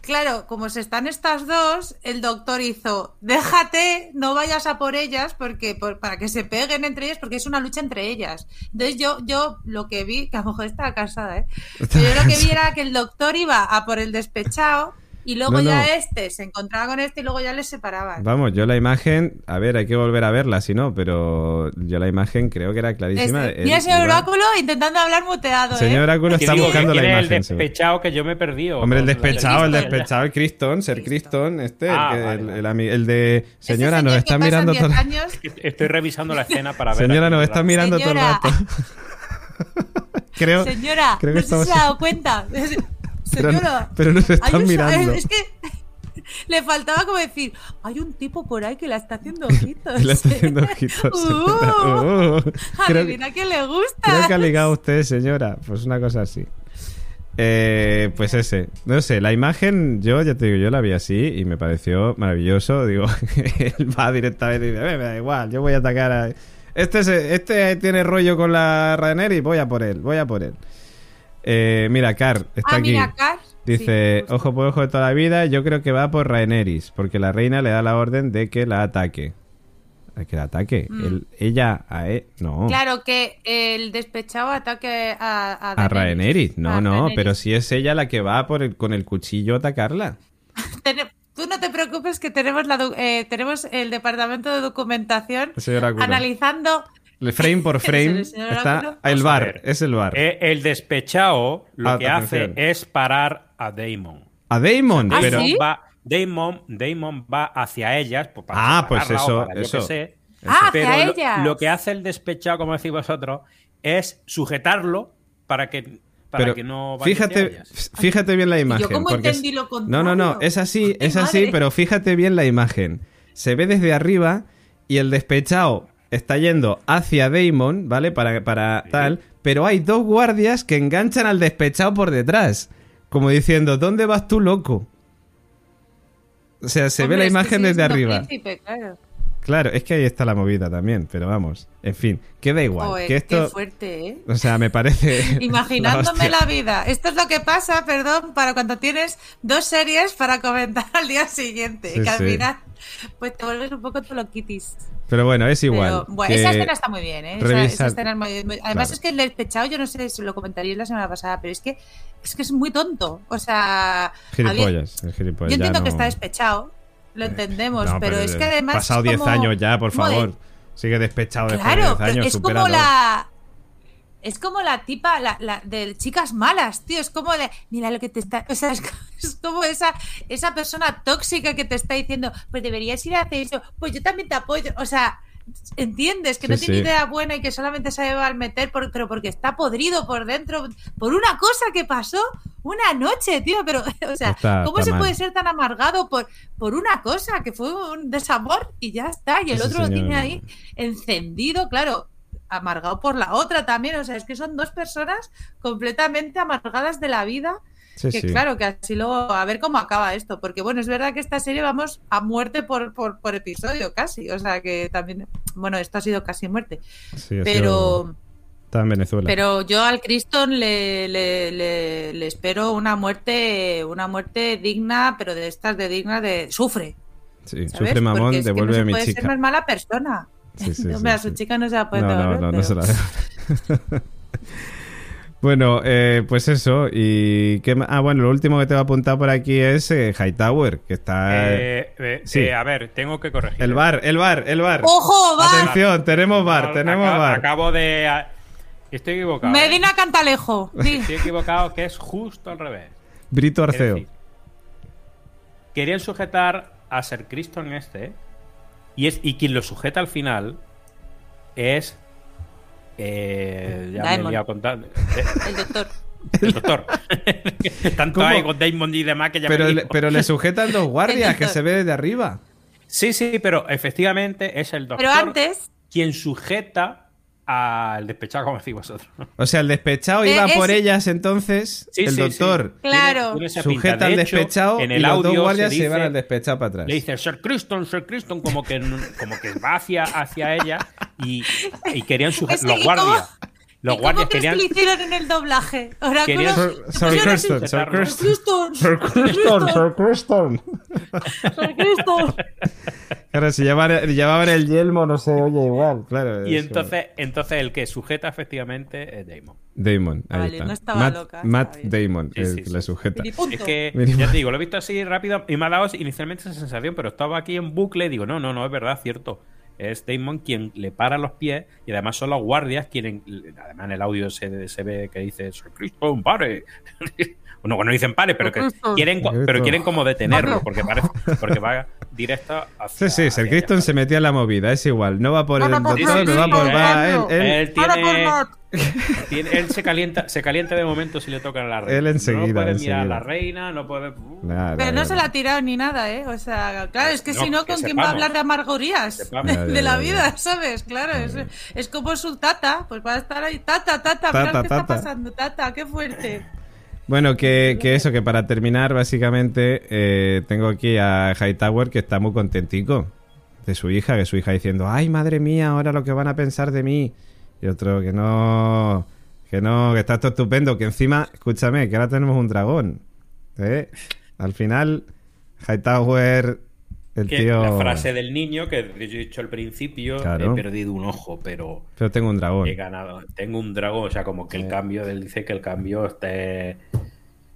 claro, como se están estas dos, el doctor hizo, déjate, no vayas a por ellas porque por- para que se peguen entre ellas porque es una lucha entre ellas. Entonces yo, yo lo que vi, que a lo mejor estaba cansada, ¿eh? Pero yo lo que vi era que el doctor iba a por el despechado y luego No, no. ya este se encontraba con este y luego ya les separaban. Vamos, yo la imagen, a ver, hay que volver a verla si no, pero yo la imagen creo que era clarísima. Este- mira, señor iba- Oráculo intentando hablar muteado, Señor ¿eh? Oráculo Que está digo, buscando la ¿quién es imagen. el despechado que yo me he perdido. Hombre, el despechado, el despechado, el Criston, ser Criston. Este, el, Ah, que- vale, el- vale. el ami- el de... Señora, señor nos está mirando 10 todo... años, Estoy revisando la escena para ver. Señora, nos está mirando todo el rato. creo, Señora, creo que no sé si estamos- se ha dado cuenta. Señora, pero nos hay están un- mirando. Es que le faltaba como decir, hay un tipo por ahí que la está haciendo ojitos. Le está haciendo ojitos. Uh, Uh, creo, adivina que le gusta. creo que ha ligado usted, señora. Pues una cosa así. Eh, pues ese, no sé, la imagen, yo ya te digo, yo la vi así y me pareció maravilloso. Digo, él va directamente y dice, "Eh, me da igual, yo voy a atacar a. Este, se- este tiene rollo con la Ryanair y voy a por él, voy a por él. Eh, mira, Car, está ah, aquí. mira, Car. Dice, Sí, ojo por ojo de toda la vida, yo creo que va por Rhaenerys, porque la reina le da la orden de que la ataque. ¿A que la ataque? Mm. Ella a él, no. Claro que el despechado ataque a, a, a Rhaenerys, no, A no, pero si es ella la que va por el- con el cuchillo a atacarla. Tú no te preocupes que tenemos, la, eh, tenemos el departamento de documentación analizando El frame por frame ¿El está Oráculo? el bar, es el bar. Eh, el despechado lo Ah, que atención. hace es parar a Damon. a Damon, ¿Ah, pero sí? va, Damon, Damon va hacia ellas. pues, para Ah, pues eso, para yo eso. sé. Ah, hacia Pero lo, ellas. lo que hace el despechado, como decís vosotros, es sujetarlo para que, para pero que no vaya hacia fíjate, ellas. fíjate bien la imagen. porque es- entendí lo No, no, no, contrario. es así, es así, madre. pero fíjate bien la imagen. Se ve desde arriba y el despechado está yendo hacia Damon, ¿vale? Para, para tal, pero hay dos guardias que enganchan al despechado por detrás, como diciendo, ¿dónde vas tú, loco? O sea, se Hombre, ve la imagen desde arriba. príncipe, claro. Claro, es que ahí está la movida también, pero vamos, en fin, queda igual. Joder, que esto, Qué fuerte, ¿eh? o sea, me parece... Imaginándome la, vida. Esto es lo que pasa, perdón, para cuando tienes dos series para comentar al día siguiente. Sí, que al sí. final, pues te vuelves un poco toloquitis. Pero bueno, es igual. Pero, bueno, que esa escena está muy bien, ¿eh? Esa- revisa- esa escena es muy- muy- Además Claro. es que el despechado, yo no sé si lo comentaría la semana pasada, pero es que es que es muy tonto. O sea, Gilipollas, el gilipollas, yo entiendo que está despechado, lo entendemos, No, pero, es que además. Pasado es 10 como- años ya, por favor. Sigue despechado después Claro, de 10 pero años, es como la. Es como la tipa la, la de chicas malas, tío. Es como de. Mira lo que te está. O sea, es, es como esa, esa persona tóxica que te está diciendo, pues deberías ir a hacer eso. Pues yo también te apoyo. O sea, entiendes que no tiene sí. idea buena y que solamente sabe al meter, por- pero porque está podrido por dentro. Por una cosa que pasó una noche, tío. Pero, o sea, Está- ¿cómo está se mal. puede ser tan amargado por, por una cosa que fue un desamor y ya está? Y el Ese otro lo tiene ahí encendido, claro, amargado por la otra también. O sea, es que son dos personas completamente amargadas de la vida. Sí, que sí. claro, que así luego a ver cómo acaba esto. Porque bueno, es verdad que esta serie vamos a muerte por, por, por episodio casi. O sea que también, bueno, esto ha sido casi muerte. Sí, Pero, Está en Venezuela. pero yo al Criston le, le, le- le espero una muerte, una muerte digna, pero de estas de digna de sufre. sí, ¿sabes? sufre mamón, Porque es que devuelve no a mi puede ser más mala persona. Sí, sí, Hombre, a su chica no se la puede No, no, devolver, no, no pero- se la. Bueno, eh, pues eso. Y qué ma- Ah, bueno, lo último que te voy a apuntar por aquí es eh, Hightower, que está. Eh, eh, sí. eh, a ver, tengo que corregir. el bar, el bar, el bar. ¡Ojo, va! Atención, tenemos bar, tenemos acabo, bar. Acabo de. Estoy equivocado. ¿eh? Medina Cantalejo. di. Estoy equivocado, que es justo al revés. Brito Arceo. decir, querían sujetar a Ser Cristo en este. Y, es, y quien lo sujeta al final es. Eh, ya me he liado con tal- eh, El doctor. el doctor. Tanto ¿Cómo? hay con Damon y demás que ya Pero, me le, pero le sujetan dos guardias que se ve desde arriba. Sí, sí, pero efectivamente es el doctor Pero antes, quien sujeta al despechado, como decís vosotros. O sea, el despechado Eh, iba es- por ellas, entonces Sí, el sí, doctor sí. Claro. Sujeta al De hecho, despechado en y el los dos audio guardias se se, dice- llevan al despechado para atrás. Le dice Sir Criston, Sir Criston, como que, como que va hacia, hacia ella y, y querían sujetar. Los ¿y cómo- guardias. Los ¿Y cómo guardias crees querían. que lo hicieron en el doblaje? Oráculo. Querían- Sir, Sir Criston, Sir. Criston, Sir Criston, Sir Criston. Claro, si llevaban, llevaban el yelmo, no sé, oye, igual, claro. Y es entonces, entonces el que sujeta efectivamente es Damon. Damon, ahí Vale, está. no estaba Matt, loca, Matt está. Damon, Sí, el sí, que sí. le sujeta. Es que, Mínimo. ya te digo, lo he visto así rápido y me ha dado inicialmente esa sensación, pero estaba aquí en bucle y digo, no, no, no, es verdad, cierto. Es Damon quien le para los pies y además son los guardias quienes, además en el audio se, se ve que dice, Sir Criston, pare. Bueno, no dicen pare, pero que quieren, pero quieren como detenerlo, porque parece, porque va directo hacia... Sí, sí, hacia Criston ella. se metía en la movida, es igual. No va por el doctor, no va por. Va, él, él, Él tiene, tiene- él se calienta, se calienta de momento si le tocan a la reina. Él enseguida, no puede mirar a la reina, no puede. Nada, Pero no nada. se la ha tirado ni nada, ¿eh? O sea, claro, es que No, si no, ¿con quién va a hablar de amargurías? Sepamos. De, la vida. ¿sabes? Claro, es, es como su tata, pues va a estar ahí, tata, tata, Tata, qué está pasando, tata, qué fuerte. Bueno, que, que eso, que para terminar, básicamente, eh, tengo aquí a Hightower que está muy contentico de su hija, que su hija diciendo, ay, madre mía, ahora lo que van a pensar de mí. Y otro que no, que no, que está todo estupendo, que encima, escúchame, que ahora tenemos un dragón. ¿eh? Al final, Hightower, el Que tío... La frase del niño que yo he dicho al principio, Claro. he perdido un ojo, pero Pero tengo un dragón. he ganado. Tengo un dragón, o sea, como que el cambio, él dice que el cambio esté,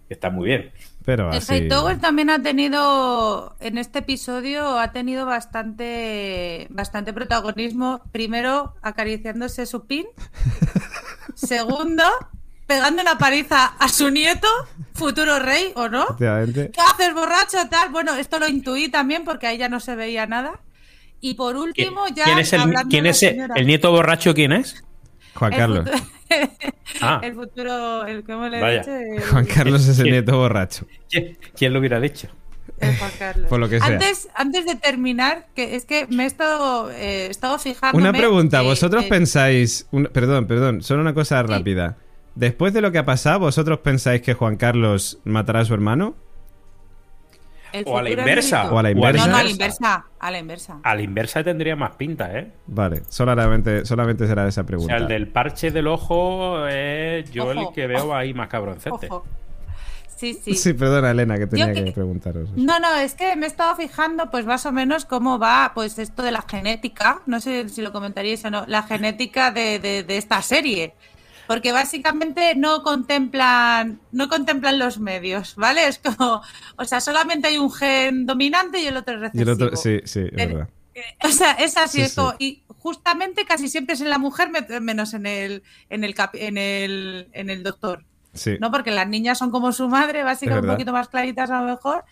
está muy bien. Pero El así... Hightower también ha tenido, en este episodio, ha tenido bastante, bastante protagonismo. Primero, acariciándose su pin. Segundo, pegando una paliza a su nieto, futuro rey, ¿o no? ¿Qué haces, borracho? Tal. Bueno, esto lo intuí también porque ahí ya no se veía nada. Y por ¿Quién, último, ya. quién es, el, quién es nieto borracho? ¿Quién es? Juan El Carlos. futuro- Ah. El futuro, el ¿cómo le he Vaya. dicho? El- Juan Carlos es el nieto borracho. ¿Quién, quién lo hubiera dicho? Juan Carlos. Por lo que sea. Antes, antes de terminar, que es que me he estado, eh, he estado fijando. Una pregunta, ¿vosotros pensáis... un- perdón, perdón, solo una cosa Sí. rápida. Después de lo que ha pasado, ¿vosotros pensáis que Juan Carlos matará a su hermano? O a la inversa. O a la No, inversa. no, a la inversa. A la inversa. A la inversa tendría más pinta, ¿eh? Vale, solamente, solamente será esa O pregunta. sea, el del parche del ojo es yo Ojo, el que veo ojo. ahí más cabroncete. Ojo. Sí, sí. Sí, perdona, Elena, que tenía que, que- preguntaros. eso. No, no, es que me he estado fijando, pues más o menos cómo va, pues esto de la genética, no sé si lo comentaríais o no, la genética de, de- de esta serie. Porque básicamente no contemplan, no contemplan los medios, ¿vale? Es como, o sea, solamente hay un gen dominante y el otro es Y el recesivo. otro, sí, sí, es verdad. O sea, es así, Sí, es como- sí. y justamente casi siempre es en la mujer, me- menos en el, en el, en el, en el doctor. Sí. ¿no? Porque las niñas son como su madre, básicamente un poquito más claritas a lo mejor.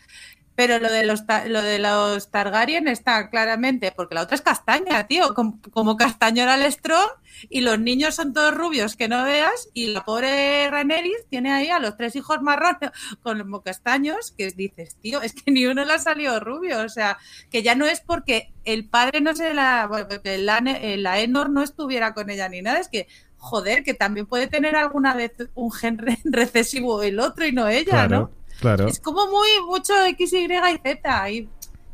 Pero lo de los lo de los Targaryen está claramente, porque la otra es castaña, tío, como, como castaño era el Strong, y los niños son todos rubios que no veas, y la pobre Rhaenyra tiene ahí a los tres hijos marrones como castaños, que dices, tío, es que ni uno le ha salido rubio, o sea, que ya no es porque el padre no se la, la, la Enor no estuviera con ella ni nada, es que joder, que también puede tener alguna vez un gen re- recesivo el otro y no ella, Claro, ¿no? claro. Es como muy mucho X, Y y Z. Y,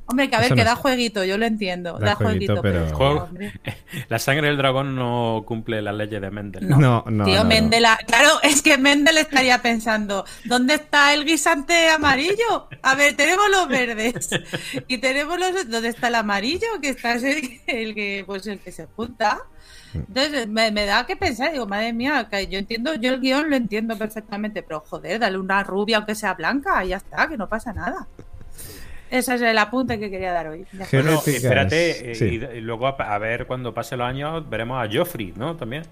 hombre, que a ver, Eso que no da jueguito, yo lo entiendo. Da Da, jueguito, jueguito, pero- pero. Juego-. La sangre del dragón no cumple las leyes de Mendel. No, no, no. Tío, no. Mendel, claro, es que Mendel estaría pensando, ¿dónde está el guisante amarillo? A ver, tenemos los verdes y tenemos los, ¿dónde está el amarillo? Que está es el, el que, pues el que se junta. Entonces me, me da que pensar, digo, madre mía, que yo entiendo, yo el guion lo entiendo perfectamente, pero joder, dale una rubia aunque sea blanca y ya está, que no pasa nada. Ese es el apunte que quería dar hoy. Bueno, espérate, eh, sí. y, luego a, a ver cuando pasen los años veremos a Joffrey, ¿no? También.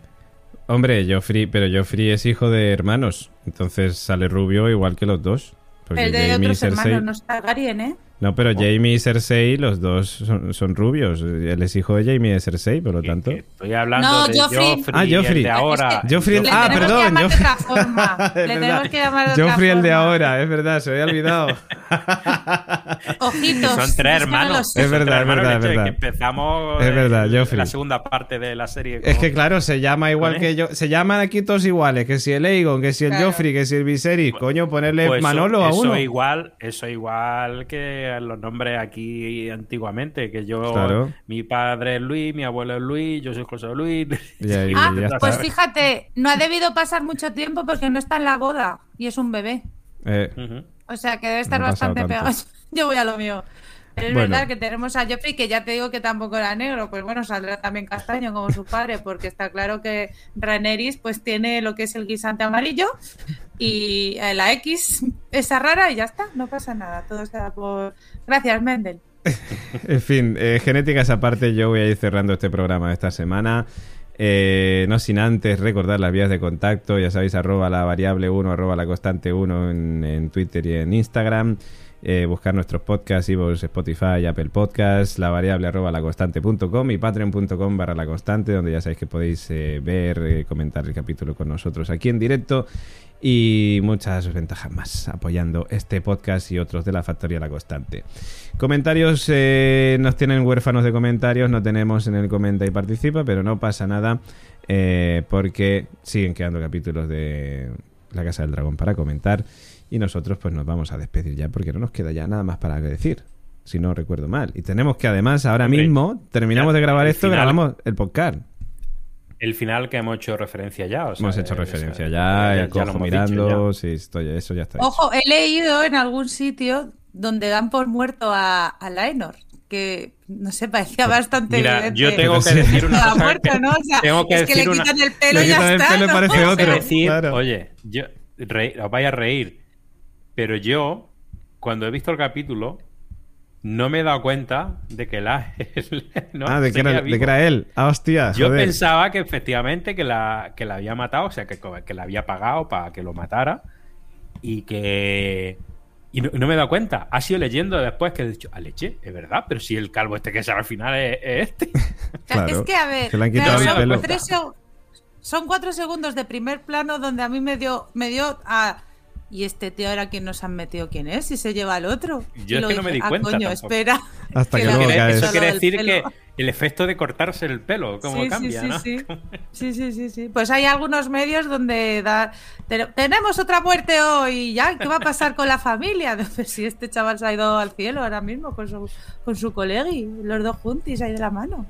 Hombre, Joffrey, pero Joffrey es hijo de hermanos, entonces sale rubio igual que los dos. El de otros Cersei- hermanos no está Targaryen, ¿eh? No, pero Jamie y Cersei, los dos son, son rubios. Él es hijo de Jamie y de Cersei, por lo tanto. Estoy hablando No, de Joffrey. Joffrey. Ah, el Joffrey. de ahora. Es que- Joffrey- Le Ah, perdón, que llamar de Joffrey. otra forma. Es Le verdad. tenemos que llamar de otra Joffrey el de ahora, es verdad, se había olvidado. Ojitos. Son tres a hermanos. Es verdad, es verdad, es verdad. que empezamos Es verdad, Joffrey. la segunda parte de la serie. Es que claro, se llama igual ¿Con que yo. Se llaman aquí todos iguales, que si el Aegon, que si el Claro. Joffrey, que si el Viserys. Coño, ponerle Pues eso- Manolo a eso uno. igual, eso igual que los nombres aquí antiguamente, que yo, Claro. mi padre es Luis, mi abuelo es Luis, yo soy José Luis. Y ahí Ah, ya pues fíjate, no ha debido pasar mucho tiempo porque no está en la boda y es un bebé. Eh. O sea que debe estar No bastante pegado. Yo voy a lo mío. Pero es Bueno. verdad que tenemos a Joffrey, que ya te digo que tampoco era negro, pues bueno, saldrá también castaño como su padre, porque está claro que Rhaenyra pues tiene lo que es el guisante amarillo y eh, la X esa rara y ya está, no pasa nada, todo está por... Gracias, Mendel. En fin, eh, genéticas aparte, yo voy a ir cerrando este programa esta semana. Eh, no sin antes recordar las vías de contacto, ya sabéis, arroba la variable 1, arroba la constante 1 en, en Twitter y en Instagram. Eh, buscar nuestros podcasts, iVoox, Spotify, Apple Podcasts, la variable arroba la constante.com y patreon.com barra la constante, donde ya sabéis que podéis eh, ver, eh, comentar el capítulo con nosotros aquí en directo y muchas ventajas más apoyando este podcast y otros de la Factoría La Constante. Comentarios nos tienen huérfanos de comentarios, no tenemos en el comenta y participa, pero no pasa nada porque siguen quedando capítulos de La Casa del Dragón para comentar y nosotros pues nos vamos a despedir ya porque no nos queda ya nada más para decir. Si no recuerdo mal. Y tenemos que además ahora mismo terminamos ya, de grabar esto, final- grabamos el podcast. El final que hemos hecho referencia ya. o sea, Hemos hecho eh, referencia o sea, ya, el cojo hemos mirando, dicho sí, estoy, eso ya está. hecho. Ojo, he leído en algún sitio donde dan por muerto a, a Laenor, que no sé, parecía bastante Mira, evidente. yo tengo que decir una cosa. muerto, que- ¿no? O sea, tengo que es que decir le una- quitan el pelo Le y ya quitan el está. pelo ¿no? parece otro. decir, claro. oye, yo, os vais a reír, pero yo, cuando he visto el capítulo, no me he dado cuenta de que la no, ah, de que, era, de vivo. que era él. Ah, hostia. Yo joder. pensaba que efectivamente que la, que la había matado, o sea, que, que la había pagado para que lo matara y que... Y no, no me he dado cuenta. Ha sido leyendo después que he dicho, a leche, es verdad, pero si el calvo este que sale al final es, es este. Claro, es que, a ver, que le han quitado el pelo. son cuatro segundos de primer plano donde a mí me dio, me dio a... ¿Y este tío ahora quién nos han metido quién es? Y se lleva al otro. Yo es que no me di cuenta Ah, coño, tampoco. espera. Hasta que le luego han caes. quitado Eso quiere decir que el efecto de cortarse el pelo, cómo Sí, cambia, sí, ¿no? sí, sí. Sí, sí, sí, sí. Pues hay algunos medios donde da... "Te- tenemos otra muerte hoy, ya, ¿qué va a pasar con la familia? Pues si este chaval se ha ido al cielo ahora mismo con su, con su colegui, los dos juntis ahí de la mano.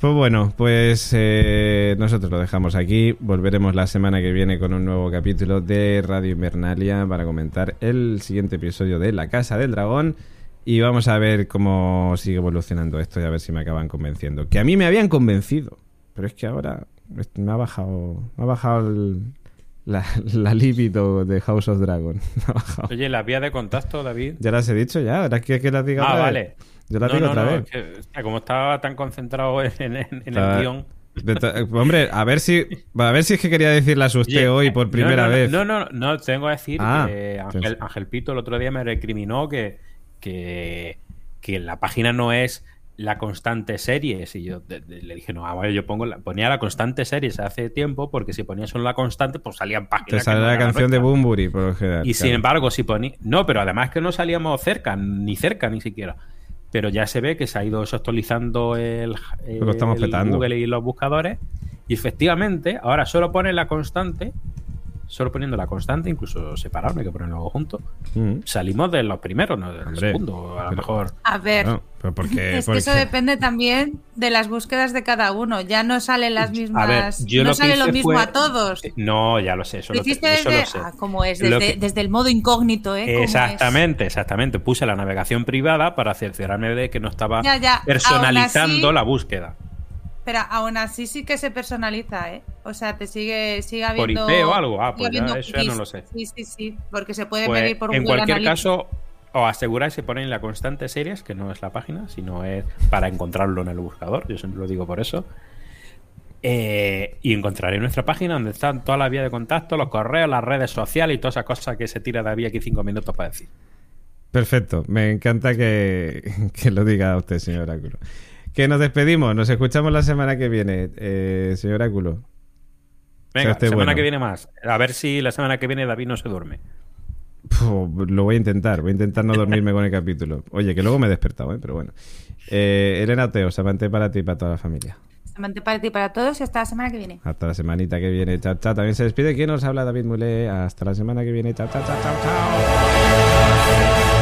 Pues bueno, pues eh, nosotros lo dejamos aquí. Volveremos la semana que viene con un nuevo capítulo de Radio Invernalia para comentar el siguiente episodio de La Casa del Dragón. Y vamos a ver cómo sigue evolucionando esto y a ver si me acaban convenciendo. Que a mí me habían convencido, pero es que ahora me ha bajado, me ha bajado el- la, la libido de House of Dragon. Me ha bajado. Oye, la vía de contacto, David. Ya las he dicho ya, ahora que, que las diga Ah, vale. vez. Yo las No, digo no, otra no, vez. es que, hostia, como estaba tan concentrado en, en- en Estaba- el guion. Hombre, a ver si a ver si es que quería decirlas usted Oye, hoy por primera vez. No, no, no, tengo que decir Ah, que. Ángel, Ángel Pito el otro día me recriminó que, que, que la página no es la constante series. Y yo de- de- le dije, no, ah, bueno, yo pongo la- ponía la constante series hace tiempo, porque si ponía solo la constante, pues salían Te páginas. sale no la canción de. Bumburi, por lo general. Y claro. sin embargo, si ponía. No, pero además que no salíamos cerca, ni cerca ni siquiera. Pero ya se ve que se ha ido actualizando el, Lo estamos el. Google y los buscadores. Y efectivamente, ahora solo pone la constante. Solo poniendo la constante, incluso separado, no hay que ponerlo juntos. Mm. Salimos de los primeros, no del Hombre, segundo, a lo mejor. A ver, No, pero porque, es porque- que eso depende también de las búsquedas de cada uno. Ya no salen las mismas. A ver, yo no lo sale lo mismo fue- a todos. No, ya lo sé, eso Lo te- eso desde. lo sé. Ah, ¿cómo es? Lo Desde, que- desde el modo incógnito, ¿eh? Exactamente, exactamente. Puse la navegación privada para cerciorarme de que no estaba Ya, personalizando así- la búsqueda. Pero aún así sí que se personaliza, ¿eh? O sea, te sigue, sigue ¿Por habiendo. IP o algo? Ah, pues ya, eso ya no lo sé. Sí, sí, sí. Porque se puede Pues, medir por en Google cualquier Analytics. caso, os aseguráis que ponéis la constante series, que no es la página, sino es para encontrarlo en el buscador. Yo siempre lo digo por eso. Eh, y encontraréis nuestra página donde están todas las vías de contacto, los correos, las redes sociales y todas esas cosas que se tira de aquí cinco minutos para decir. Perfecto, me encanta que, que lo diga usted, señor Oráculo. Que nos despedimos, nos escuchamos la semana que viene, eh, señor Oráculo. Venga, usted semana bueno. que viene más. A ver si la semana que viene David no se duerme. Puh, lo voy a intentar, voy a intentar no dormirme con el capítulo. Oye, que luego me he despertado, ¿eh? pero bueno. Eh, Elena Oteo, Samante para ti y para toda la familia. Samantha para ti y para todos y hasta la semana que viene. Hasta la semanita que viene. Chao, chao. También se despide. ¿Quién nos habla? David Mulé. Hasta la semana que viene. Chao, chao, chao, chao, chao.